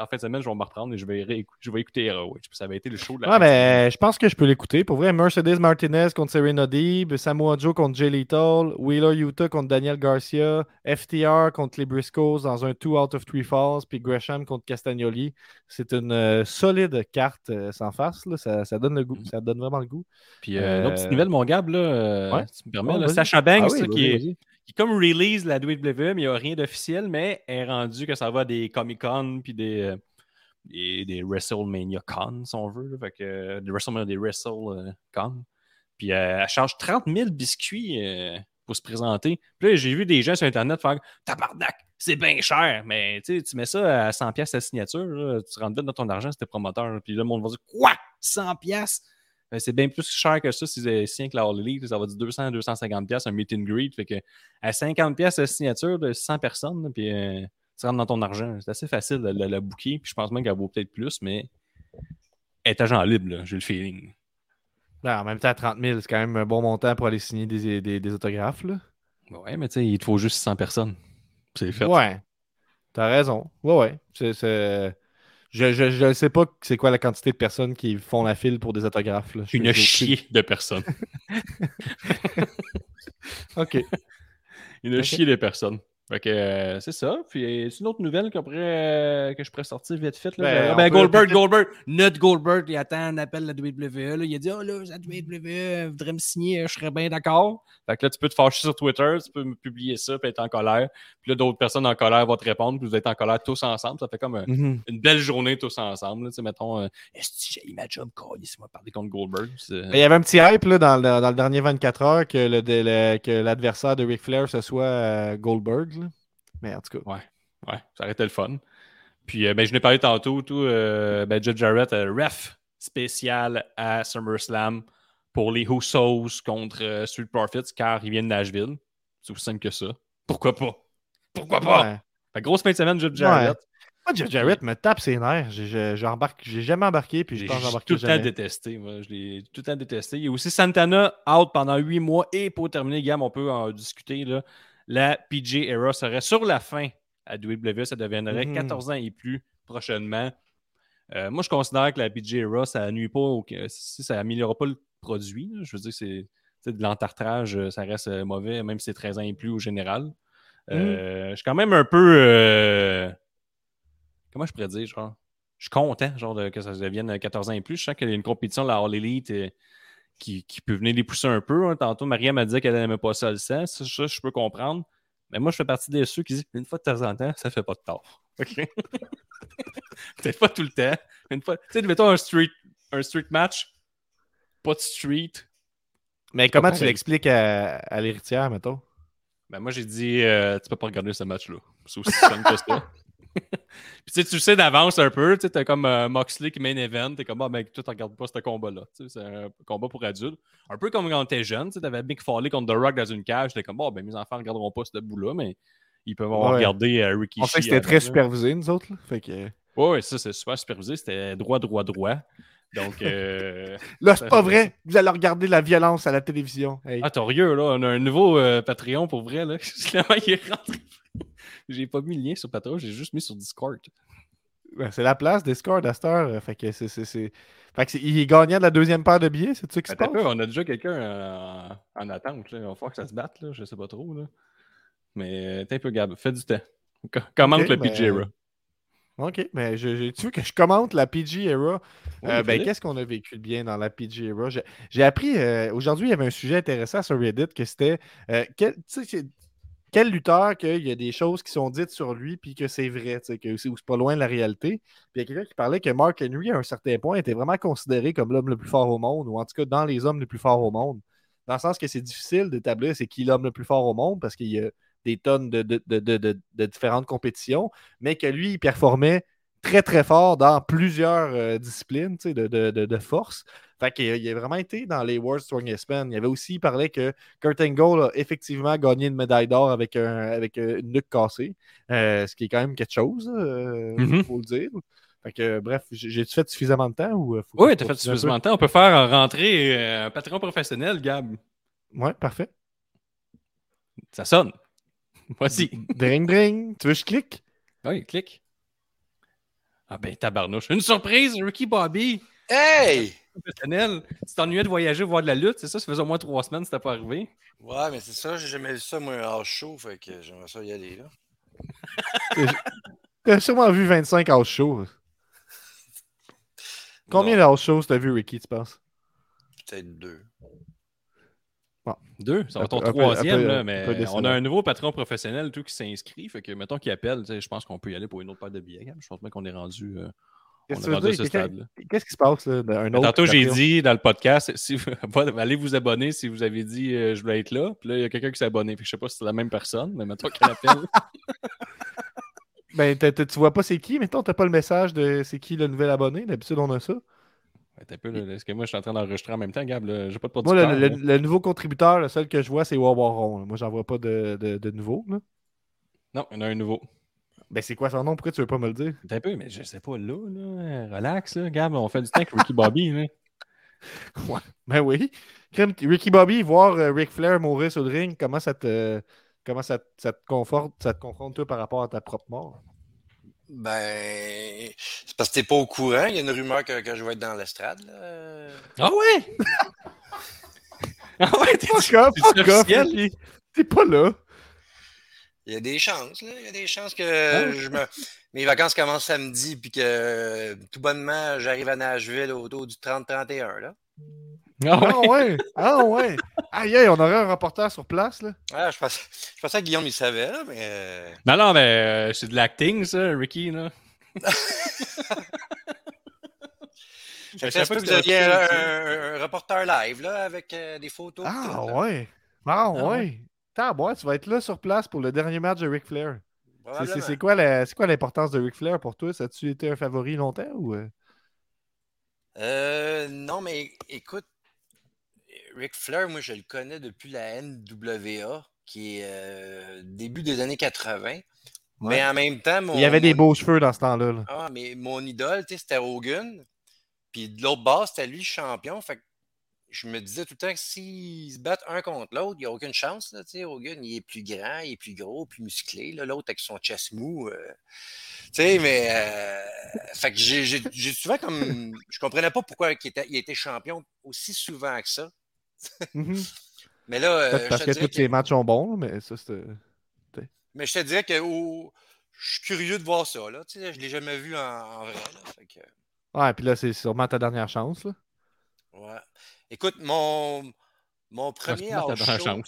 en fin de semaine, je vais me reprendre et je vais, réécou- je vais écouter ROH. Ça avait été le show de la Ouais, mais je pense que je peux l'écouter. Pour vrai, Mercedes Martinez contre Serena Deeb, Samoa Joe contre Jay Lethal, Wheeler Utah contre Daniel Garcia, FTR contre les Briscoes dans un 2 out of 3 falls, puis Gresham contre Castagnoli. C'est une euh, solide carte euh, sans face. là. Ça, ça donne le goût. Ça donne vraiment le goût. Puis euh, une autre petite nouvelle, mon Gab, là, ouais. si tu me permets, Ouais, là, vas-y. Sacha Banks, Ah oui, qui, est. qui comme release la WWE, mais il n'y a rien d'officiel, mais est rendu que ça va des Comic-Con puis des, euh, des, des WrestleMania Con, si on veut. que, euh, des WrestleMania, des WrestleCon. Puis euh, elle charge 30 000 biscuits pour se présenter. Puis là, j'ai vu des gens sur Internet faire Tabarnak, c'est bien cher, mais tu mets ça à 100$ piastres la signature, là, tu rentres vite dans ton argent, c'était promoteur. Puis là, le monde va dire Quoi? 100$? Ben, c'est bien plus cher que ça si c'est si que la All Elite. Ça va dire 200 250 pièces un meet and greet. Fait que à 50 pièces la signature de 100 personnes, là, puis euh, tu rentres dans ton argent. C'est assez facile de la, booker. Puis je pense même qu'elle vaut peut-être plus, mais elle est agent libre, là, j'ai le feeling. Ben, en même temps, 30 000, c'est quand même un bon montant pour aller signer des, des- des autographes. Là. Ouais, mais tu sais, il te faut juste 100 personnes. C'est fait. Ouais. T'as raison. Ouais, ouais. C'est, Je, je, je sais pas c'est quoi la quantité de personnes qui font la file pour des autographes. Là. Une chier de personnes. OK. Une Ok. chier de personnes. Fait que euh, c'est ça. Puis euh, c'est une autre nouvelle pourrait, euh, que je pourrais sortir vite fait. Là. Ben, Ben, peut Goldberg, Goldberg, notre Goldberg, il attend un appel de la WWE. là. Il a dit Oh là, la WWE voudrait me signer, je serais bien d'accord. Fait que là, tu peux te fâcher sur Twitter, tu peux me publier ça, puis être en colère. Puis là, d'autres personnes en colère vont te répondre, puis vous êtes en colère tous ensemble. Ça fait comme un- Mhm. une belle journée tous ensemble. là. Tu sais, mettons, euh, est-ce que j'ai ma job, laissez-moi parler contre Goldberg. Ben, Il y avait un petit hype là, dans, le, dans le dernier 24 heures que, le, de- le- que l'adversaire de Ric Flair ce soit euh, Goldberg. Mais en tout cas. Ouais, ça aurait été le fun. Puis, euh, ben, je n'ai parlé tantôt, tout, euh, ben, Jeff Jarrett, euh, ref spécial à SummerSlam pour les Usos contre Street Profits, car ils viennent de Nashville. C'est aussi simple que ça. Pourquoi pas? Pourquoi pas? Ouais. Grosse fin de semaine, Jeff Jarrett. Moi, Jeff Jarrett me tape ses nerfs. J'ai- jamais embarqué, puis je J'ai pense tout le temps détesté. Moi. Je l'ai tout le temps détesté. Il y a aussi Santana out pendant huit mois. Et pour terminer, Gam, on peut en discuter. Là, la PJ Era serait sur la fin à WWE. Ça deviendrait Mhm. 14 ans et plus prochainement. Euh, moi, je considère que la PJ Era, ça nuit pas, au... ça améliore pas le produit. là. Je veux dire, c'est de l'entartrage, euh, ça reste euh, mauvais, même si c'est 13 ans et plus au général. Euh, Je suis quand même un peu. euh, Comment je pourrais dire, genre je suis content genre, de- que ça devienne 14 ans et plus. Je sens qu'il y a une compétition, la All Elite, qui, qui peut venir les pousser un peu. hein. Tantôt, Maria m'a dit qu'elle n'aimait pas ça le sang. Ça, ça, je peux comprendre. Mais moi, je fais partie des ceux qui disent une fois de temps en temps, ça fait pas de tort. OK? Peut-être pas tout le temps. Une fois, tu sais, mettons un street, un street match, pas de street. Mais comment tu l'expliques à, à l'héritière, mettons? Ben moi, j'ai dit, euh, tu peux pas regarder ce match-là. C'est aussi simple que ça. Puis tu sais, tu d'avance un peu. Tu sais, t'as comme euh, Moxley qui main event. T'es comme, ah, ben, toi, tu regardes pas ce combat-là. Tu sais, c'est un combat pour adultes. Un peu comme quand t'es jeune. Tu sais, t'avais Mick Foley contre The Rock dans une cage. T'es comme, bon, ben, mes enfants regarderont pas ce bout-là, mais ils peuvent avoir Ouais. regardé euh, Ricky que Shee c'était très supervisé, nous autres. Là. Fait que... Ouais, ouais, ça, c'est super supervisé. C'était droit, droit, droit. Donc, euh, Là, c'est pas vrai. Vous allez regarder la violence à la télévision. Hey. ah, torieux, là. On a un nouveau euh, Patreon pour vrai, là. Il est rentré. J'ai pas mis le lien sur Patreon, j'ai juste mis sur Discord. Ouais, C'est la place Discord à cette heure. euh, Fait que c'est. c'est- c'est- Fait que c'est- il est gagnant de la deuxième paire de billets, c'est ça qui se passe? on a déjà quelqu'un en, en attente. Là. Il va falloir que ça se batte, là. je sais pas trop. Là. Mais euh, t'es un peu, Gab. Fais du temps. Co- Commente Ok, le ben, PJ Era. Ok, mais je, je- tu veux que je commente la PG Era? Oui, Euh, ben, qu'est-ce qu'on a vécu de bien dans la PG Era? J'ai- J'ai appris, euh, aujourd'hui, il y avait un sujet intéressant sur Reddit que c'était euh, quel, lutteur qu'il y a des choses qui sont dites sur lui puis que c'est vrai, que c'est pas loin de la réalité. Puis il y a quelqu'un qui parlait que Mark Henry, à un certain point, était vraiment considéré comme l'homme le plus fort au monde, ou en tout cas dans les hommes les plus forts au monde. Dans le sens que c'est difficile d'établir c'est qui l'homme le plus fort au monde parce qu'il y a des tonnes de, différentes compétitions, mais que lui, il performait très très fort dans plusieurs euh, disciplines de force. Fait qu'il a- il a vraiment été dans les World Strongest Men. Il avait aussi parlé que Kurt Angle a effectivement gagné une médaille d'or avec, un, avec euh, une nuque cassée, euh, ce qui est quand même quelque chose, il Mhm. faut le dire. Fait que, bref, j'ai- j'ai-tu fait suffisamment de temps ou euh, faut que Oui, je t'as fait suffisamment de temps. On peut faire rentrer euh, un Patreon professionnel, Gab. Ouais, parfait. Ça sonne. Voici. Dring, dring. Tu veux que je clique? Oui, clique. Ah ben, tabarnouche. Une surprise, Ricky Bobby. Hey! Professionnel. Tu t'ennuyais de voyager, voir de la lutte, c'est ça? Ça faisait au moins trois semaines, c'était pas arrivé. Ouais, mais c'est ça, j'ai jamais vu ça, moi, un house show, fait que j'aimerais ça y aller, là. T'as sûrement vu 25 house shows. Combien de house shows t'as vu, Ricky, tu penses? Peut-être deux. Deux, ça va ton troisième, peu- là, mais on a un nouveau patron professionnel tout qui s'inscrit. Fait que mettons qu'il appelle, je pense qu'on peut y aller pour une autre paire de billets. Gab. Je pense bien qu'on est rendu, euh, Qu'est-ce qui se passe là? autre Tantôt, j'ai dit dans le podcast, si vous- allez vous abonner si vous avez dit euh, je voulais être là. Puis là, il y a quelqu'un qui s'est abonné. Puis je sais pas si c'est la même personne, mais mettons qu'il appelle. Ben, t'as- t'as- tu vois pas c'est qui, mettons, t'as pas le message de c'est qui le nouvel abonné? D'habitude, on a ça. Un peu, là, Est-ce que moi, je suis en train d'enregistrer en même temps, Gab? J'ai pas de Moi, le, le- nouveau contributeur, le seul que je vois, c'est Wawaron. Moi, j'en vois pas de, de, de nouveau. là. Non, il y en a un nouveau. Ben, c'est quoi son nom? Pourquoi tu veux pas me le dire? Un peu, mais je sais pas là, là. Relax, là, Gab. On fait du temps avec Ricky Bobby. Là. Ben oui. Ricky Bobby, voir euh, Ric Flair mourir sur le ring, comment ça te, comment ça, te- ça te conforte, ça te confronte toi par rapport à ta propre mort? Ben, c'est parce que t'es pas au courant. Il y a une rumeur que, que je vais être dans l'estrade, là. Ah ouais? ah ouais, t'es? Ricky. T'es pas là. Il y a des chances, là. Il y a des chances que Ah. je me... mes vacances commencent samedi, puis que tout bonnement, j'arrive à Nashville autour du 30-31, là. Ah ouais? Ah ouais! Ah ouais! Aïe, aïe, on aurait un reporter sur place, là. Ah, je pensais, je pensais que Guillaume, il savait, là, mais... euh, Non, non, mais euh, c'est de l'acting, ça, Ricky, là. Je savais pas que vous aviez un, reporter live, là, avec euh, des photos. Ah tout, là. ouais! Ah ouais. T'as tu vas être là sur place pour le dernier match de Ric Flair. C'est- quoi l'importance de Ric Flair pour toi? Ça a-tu été un favori longtemps ou. euh? Euh, non, mais écoute, Ric Flair, moi, je le connais depuis la NWA, qui est euh, début des années 80. Mais en même temps, mon, Il y avait des beaux cheveux dans ce temps-là. là. Ah, mais mon idole, c'était Hogan. Puis de l'autre base, c'était lui le champion. Fait que je me disais tout le temps que s'ils se battent un contre l'autre, il n'y a aucune chance. Là, Hogan, il est plus grand, il est plus gros, plus musclé. là. L'autre avec son chest mou. euh, tu sais, mais. euh, fait que j'ai souvent comme. Je comprenais pas pourquoi il était, il était champion aussi souvent que ça. Mhm. Mais là, euh, parce je que tous les matchs sont bons, mais ça, c'est. Mais je te dirais que je suis curieux de voir ça. Là. Je ne l'ai jamais vu en, en vrai. Là. Fait que, Ouais, puis là, c'est sûrement ta dernière chance. Là. ouais. Écoute, mon, mon premier show,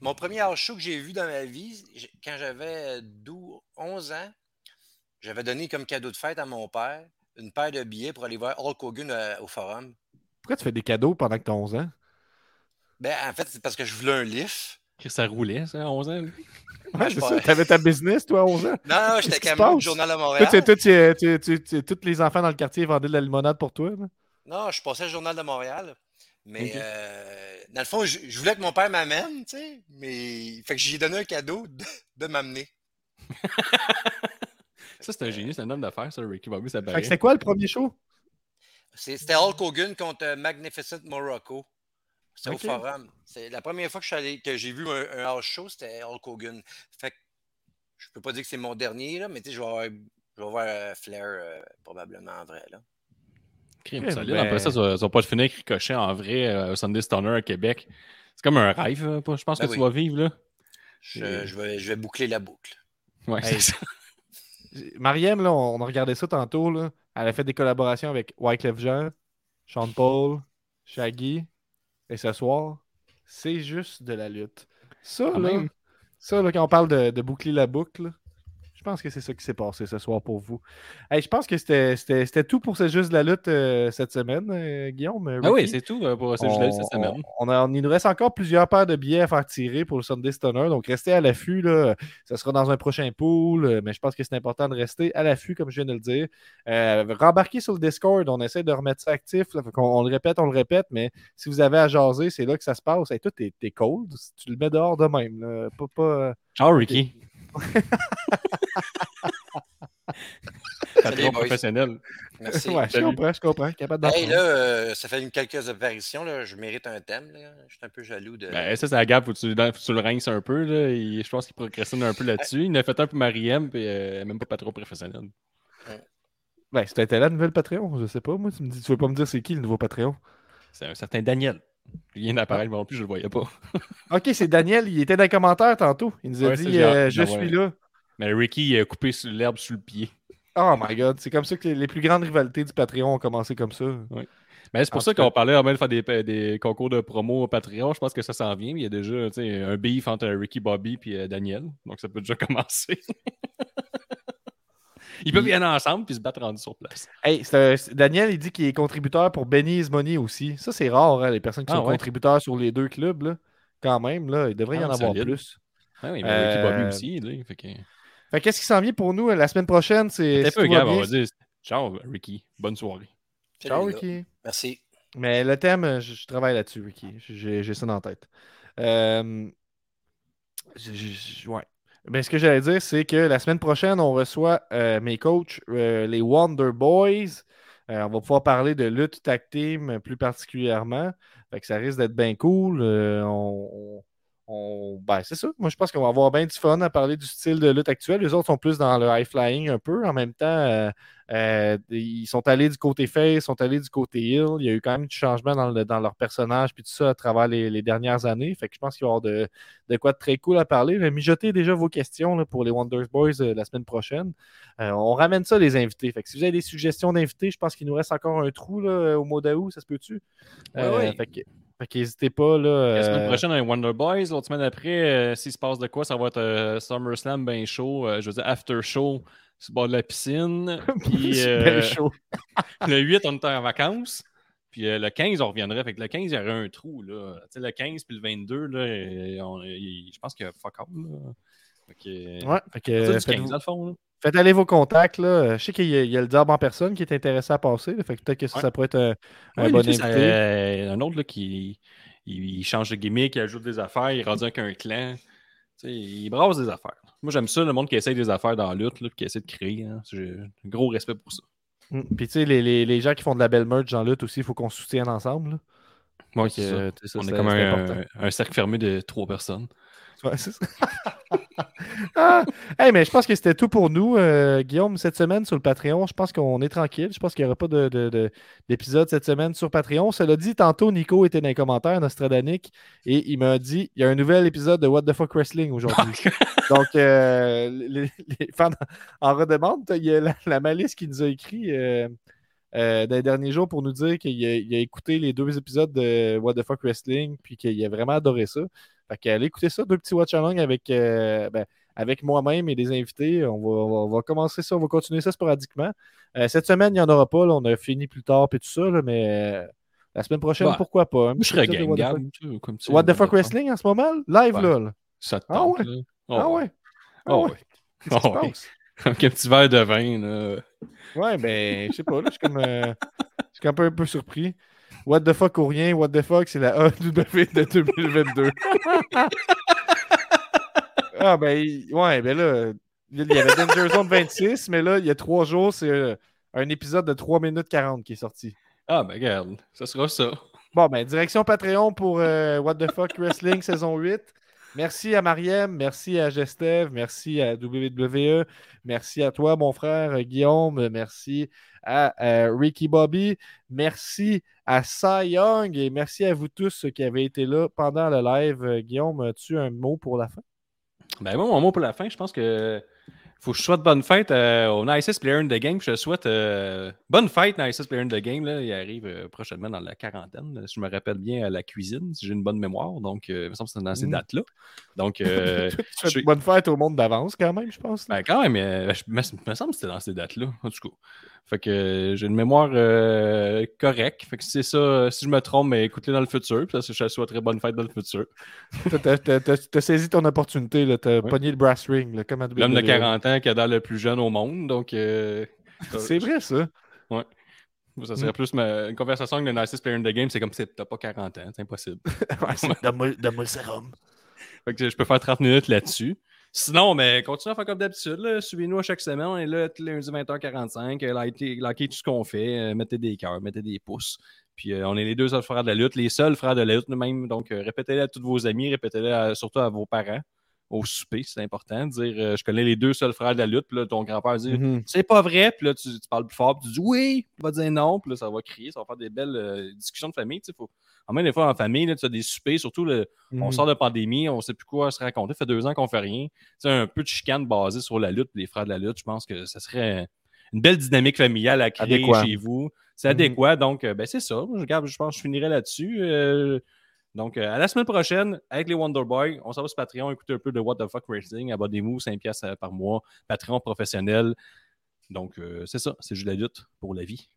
mon premier show que j'ai vu dans ma vie, quand j'avais 12, 11 ans, j'avais donné comme cadeau de fête à mon père une paire de billets pour aller voir Hulk Hogan euh, au forum. Pourquoi tu fais des cadeaux pendant que tu as 11 ans? Ben, en fait, c'est parce que je voulais un lift. Chris, ça roulait, ça, à 11 ans. lui? Ouais, je c'est ça. T'avais ta business, toi, à 11 ans? Non, non, j'étais camelot passe? du Journal de Toi, Montréal. tu- toi, tu- tu- tu- tu- tous les enfants dans le quartier vendaient de la limonade pour toi. là. Non, je passais le Journal de Montréal. Mais euh, dans le fond, je, je voulais que mon père m'amène, tu sais. Mais fait que j'ai donné un cadeau de, de m'amener. Ça, c'est un génie, c'est un homme d'affaires, ça, Ricky Bobby, ça Fait que c'était quoi le premier show? C'était Hulk Hogan contre euh, Magnificent Morocco. C'était au forum. C'est la première fois que, je suis allé- que j'ai vu un, un house show, c'était Hulk Hogan. Fait que je peux pas dire que c'est mon dernier, là, mais tu sais, je vais avoir, je vais euh, Flair euh, probablement en vrai. Là. Crime, Ok, solide. ben- Après ça, ça va, ça va pas te finir Ricochet en vrai euh, au Sunday Stunner à Québec. C'est comme un rêve, euh, je pense Ben que oui. tu vas vivre là. Je, Et- je vais, je vais boucler la boucle. Ouais, Hey. c'est ça. Mariam, là, on, a regardé ça tantôt. Là. Elle a fait des collaborations avec Wyclef Jean, Sean Paul, Shaggy. Et ce soir, c'est juste de la lutte. Ça, Quand là, même. ça, là, quand on parle de, de boucler la boucle, je pense que c'est ça qui s'est passé ce soir pour vous. Hey, je pense que c'était- tout pour C'est juste de la lutte euh, cette semaine, euh, Guillaume. euh, Ah oui, c'est tout pour ce jeu cette semaine. On, on a- il nous reste encore plusieurs paires de billets à faire tirer pour le Sunday Stunner. Donc, restez à l'affût. Ça sera dans un prochain pool. Mais je pense que c'est important de rester à l'affût, comme je viens de le dire. Euh, rembarquez sur le Discord. On essaie de remettre ça actif. là. On, le répète, on le répète. Mais si vous avez à jaser, c'est là que ça se passe. Hey, toi, t'es t'es cold. Tu le mets dehors de même. là. Pas, pas... Ciao, Ricky. Salut, professionnel. Merci. Ouais, je comprends, je comprends. Capable Hey, là, euh, ça fait une quelques apparitions. Là. Je mérite un thème. Là. Je suis un peu jaloux de. Ben, ça, c'est la gap où tu, dans- faut que tu le rinces un peu. Là. Il- je pense qu'il procrastine un peu là-dessus. Il en a fait un pour Mariem, puis euh, même pas pas trop professionnel. Ben, c'était la nouvelle Patreon. Je sais pas. Moi, tu me dis, tu veux pas me dire c'est qui le nouveau Patreon? C'est un certain Daniel. Il vient d'apparaître non plus, je le voyais pas. Ok, c'est Daniel. Il était dans les commentaires tantôt. Il nous a Ouais, dit euh, Je ouais. suis là. Mais Ricky il a coupé sur l'herbe sous le pied. Oh my god, c'est comme ça que les, les plus grandes rivalités du Patreon ont commencé comme ça. Mais c'est pour En ça qu'on parlait avant de faire des, des concours de promo au Patreon. Je pense que ça s'en vient. Il y a déjà un beef entre Ricky Bobby et euh, Daniel. Donc ça peut déjà commencer. Ils peuvent y aller ensemble puis se battre rendu sur place. Hey, un- Daniel, il dit qu'il est contributeur pour Benny's Money aussi. Ça, c'est rare, hein, les personnes qui Ah sont ouais? contributeurs sur les deux clubs. Là. Quand même, là, il devrait y Ah, en avoir solide. plus. Ah oui, mais Ricky Euh, Bobby aussi. Là, fait que... Fait qu'est-ce qui s'en vient pour nous euh, la semaine prochaine? C'est si peu, Gab, on va dire ciao, Ricky. Bonne soirée. Ciao, gars. Ricky. Merci. Mais le thème, euh, je, je travaille là-dessus, Ricky. J'ai ça dans la tête. Euh, j- j- ouais. Ben, ce que j'allais dire, c'est que la semaine prochaine, on reçoit euh, mes coachs, euh, les Wonder Boys. Euh, on va pouvoir parler de lutte tag plus particulièrement. Fait que ça risque d'être bien cool. Euh, on, on- ben, c'est ça. Moi, je pense qu'on va avoir bien du fun à parler du style de lutte actuel. Les autres sont plus dans le high flying un peu. En même temps, euh, euh, ils sont allés du côté face, ils sont allés du côté heel. Il y a eu quand même du changement dans, le- dans leur personnage puis tout ça à travers les, les dernières années. Fait que je pense qu'il va y avoir de, de quoi de très cool à parler. Mais mijotez déjà vos questions là, pour les Wonder Boys euh, la semaine prochaine. On ramène ça, les invités. Fait que si vous avez des suggestions d'invités, je pense qu'il nous reste encore un trou là, au mois d'août, ça se peut-tu? Ouais, ouais. Fait que- fait qu'hésitez pas. Là, La semaine euh, prochaine, un Wonder Boys. L'autre semaine après, euh, s'il se passe de quoi, ça va être euh, SummerSlam bien chaud. je veux dire, after show sur le bord de la piscine. Puis bien chaud. le 8, on était en vacances. Puis euh, le 15, on reviendrait. Fait que le 15, il y aurait un trou. Là. Tu sais, le 15 puis le 22, là, on- je pense qu'il y a fuck. Là. Fait que, Ouais, fait que, faites-vous- 15, dans le fond. Là. Faites aller vos contacts. Là. Je sais qu'il y, a- il y a le diable en personne qui est intéressé à passer. Fait que peut-être que ça, Ouais. ça pourrait être un, un bon invité. euh, un autre là, qui il, il change de gimmick, il ajoute des affaires, il rendu avec un clan. Il brasse des affaires. Moi, j'aime ça, le monde qui essaye des affaires dans la lutte, là, qui essaie de créer. hein. J'ai un gros respect pour ça. Mm. Puis tu sais, les, les- les gens qui font de la belle merch dans lutte aussi, il faut qu'on se soutienne ensemble. là. Ouais, euh, ça, On est comme un cercle fermé de trois personnes. Ouais, c'est ça. Ah! Hey, mais je pense que c'était tout pour nous, euh, Guillaume, cette semaine sur le Patreon. Je pense qu'on est tranquille. Je pense qu'il n'y aura pas de- de- de- d'épisode cette semaine sur Patreon. Cela dit, tantôt, Nico était dans les commentaires, Nostradanic, et il m'a dit il y a un nouvel épisode de What the Fuck Wrestling aujourd'hui. Donc, euh, les, les fans en redemandent. Il y a la, la malice qui nous a écrit euh, euh, dans les derniers jours pour nous dire qu'il a, a écouté les deux épisodes de What the Fuck Wrestling, puis qu'il a vraiment adoré ça. Fait qu'allez écouter ça, deux petits watch along avec, euh, ben, avec moi-même et des invités. On va, on va- commencer ça, on va continuer ça sporadiquement. Euh, cette semaine, il n'y en aura pas. là. on a fini plus tard et tout ça, là, mais euh, la semaine prochaine, Ouais. pourquoi pas? Moi, je serais game, What the. Fuck- comme What the fuck Wrestling en ce moment? Live, Ouais. là. Ça te Ah tente, ouais? Ah ouais? Ah Ah ouais? ouais. Qu'est-ce qui se Ah ouais. Avec un petit verre de vin, là. Ouais, ben, je sais pas, là, je suis comme, euh, je suis un peu, un peu surpris. What the fuck ou rien, what the fuck, c'est la AW de 2022. ah, ben, ouais, ben là, il y avait Danger Zone 26, mais là, il y a trois jours, c'est euh, un épisode de 3 minutes 40 qui est sorti. Ah, ben regarde, ça sera ça. Bon, ben, direction Patreon pour euh, What the Fuck Wrestling saison 8. Merci à Mariem, merci à Gestev, merci à WWE, merci à toi, mon frère Guillaume, merci à euh, Ricky Bobby, merci à Cy Young et merci à vous tous qui avez été là pendant le live. Euh, Guillaume, as-tu un mot pour la fin? Ben moi, mon mot pour la fin, je pense que faut que je souhaite bonne fête euh, au nicest player in the game. Je souhaite euh, bonne fête, nicest player in the game. Là. Il arrive euh, prochainement dans la quarantaine. là, Si je me rappelle bien à la cuisine, si j'ai une bonne mémoire. Donc, il me semble que c'est dans ces Mm. dates-là. Donc, je- bonne fête au monde d'avance quand même, je pense. ben, quand même, je- me, me semble que c'était dans ces dates-là, en tout cas. Fait que j'ai une mémoire euh, correcte. Fait que c'est ça. Si je me trompe, mais écoutez dans le futur. Parce que je te souhaiterais bonne fête dans le futur. T'as- saisi ton opportunité, là, t'as Ouais. pogné le brass ring, là, comme à L'homme de WWE. 40 ans qui a l'air le plus jeune au monde. Donc, euh, C'est vrai, ça. Ça serait plus ma- une conversation avec le nicest player in the game. C'est comme si t'as pas 40 ans. C'est impossible. Ouais, c'est-. Fait que je peux faire 30 minutes là-dessus. Sinon, mais continuez à faire comme d'habitude. Suivez-nous à chaque semaine. On est là tous les lundis 20h45. Euh, Likez, likez tout ce qu'on fait. Euh, mettez des cœurs, mettez des pouces. Puis euh, on est les deux seuls frères de la lutte, les seuls frères de la lutte même. Donc euh, répétez-le à tous vos amis, répétez-le surtout à vos parents. Au souper, c'est important. Dire je connais les deux seuls frères de la lutte. Puis là, ton grand-père dit Mhm. c'est pas vrai. Puis là, tu, tu parles plus fort. Puis tu dis oui. Il va dire non. Puis là, ça va crier. Ça va faire des belles discussions de famille. tu sais, Faut... En même des fois, en famille, là, tu as des soupers, surtout le, on Mhm. sort de pandémie, on sait plus quoi se raconter. Ça fait deux ans qu'on fait rien. C'est un peu de chicane basée sur la lutte, les frères de la lutte. Je pense que ça serait une belle dynamique familiale à créer Adéquat. chez vous. C'est Mhm. adéquat. Donc, euh, ben, c'est ça. Je, regarde, je pense que je finirai là-dessus. Euh, donc, euh, à la semaine prochaine, avec les Wonder Boys, on s'en va sur Patreon, écouter un peu de What the Fuck Wrestling. Abonnez-vous, 5 piastres euh, par mois. Patreon professionnel. Donc, euh, c'est ça. C'est juste la lutte pour la vie.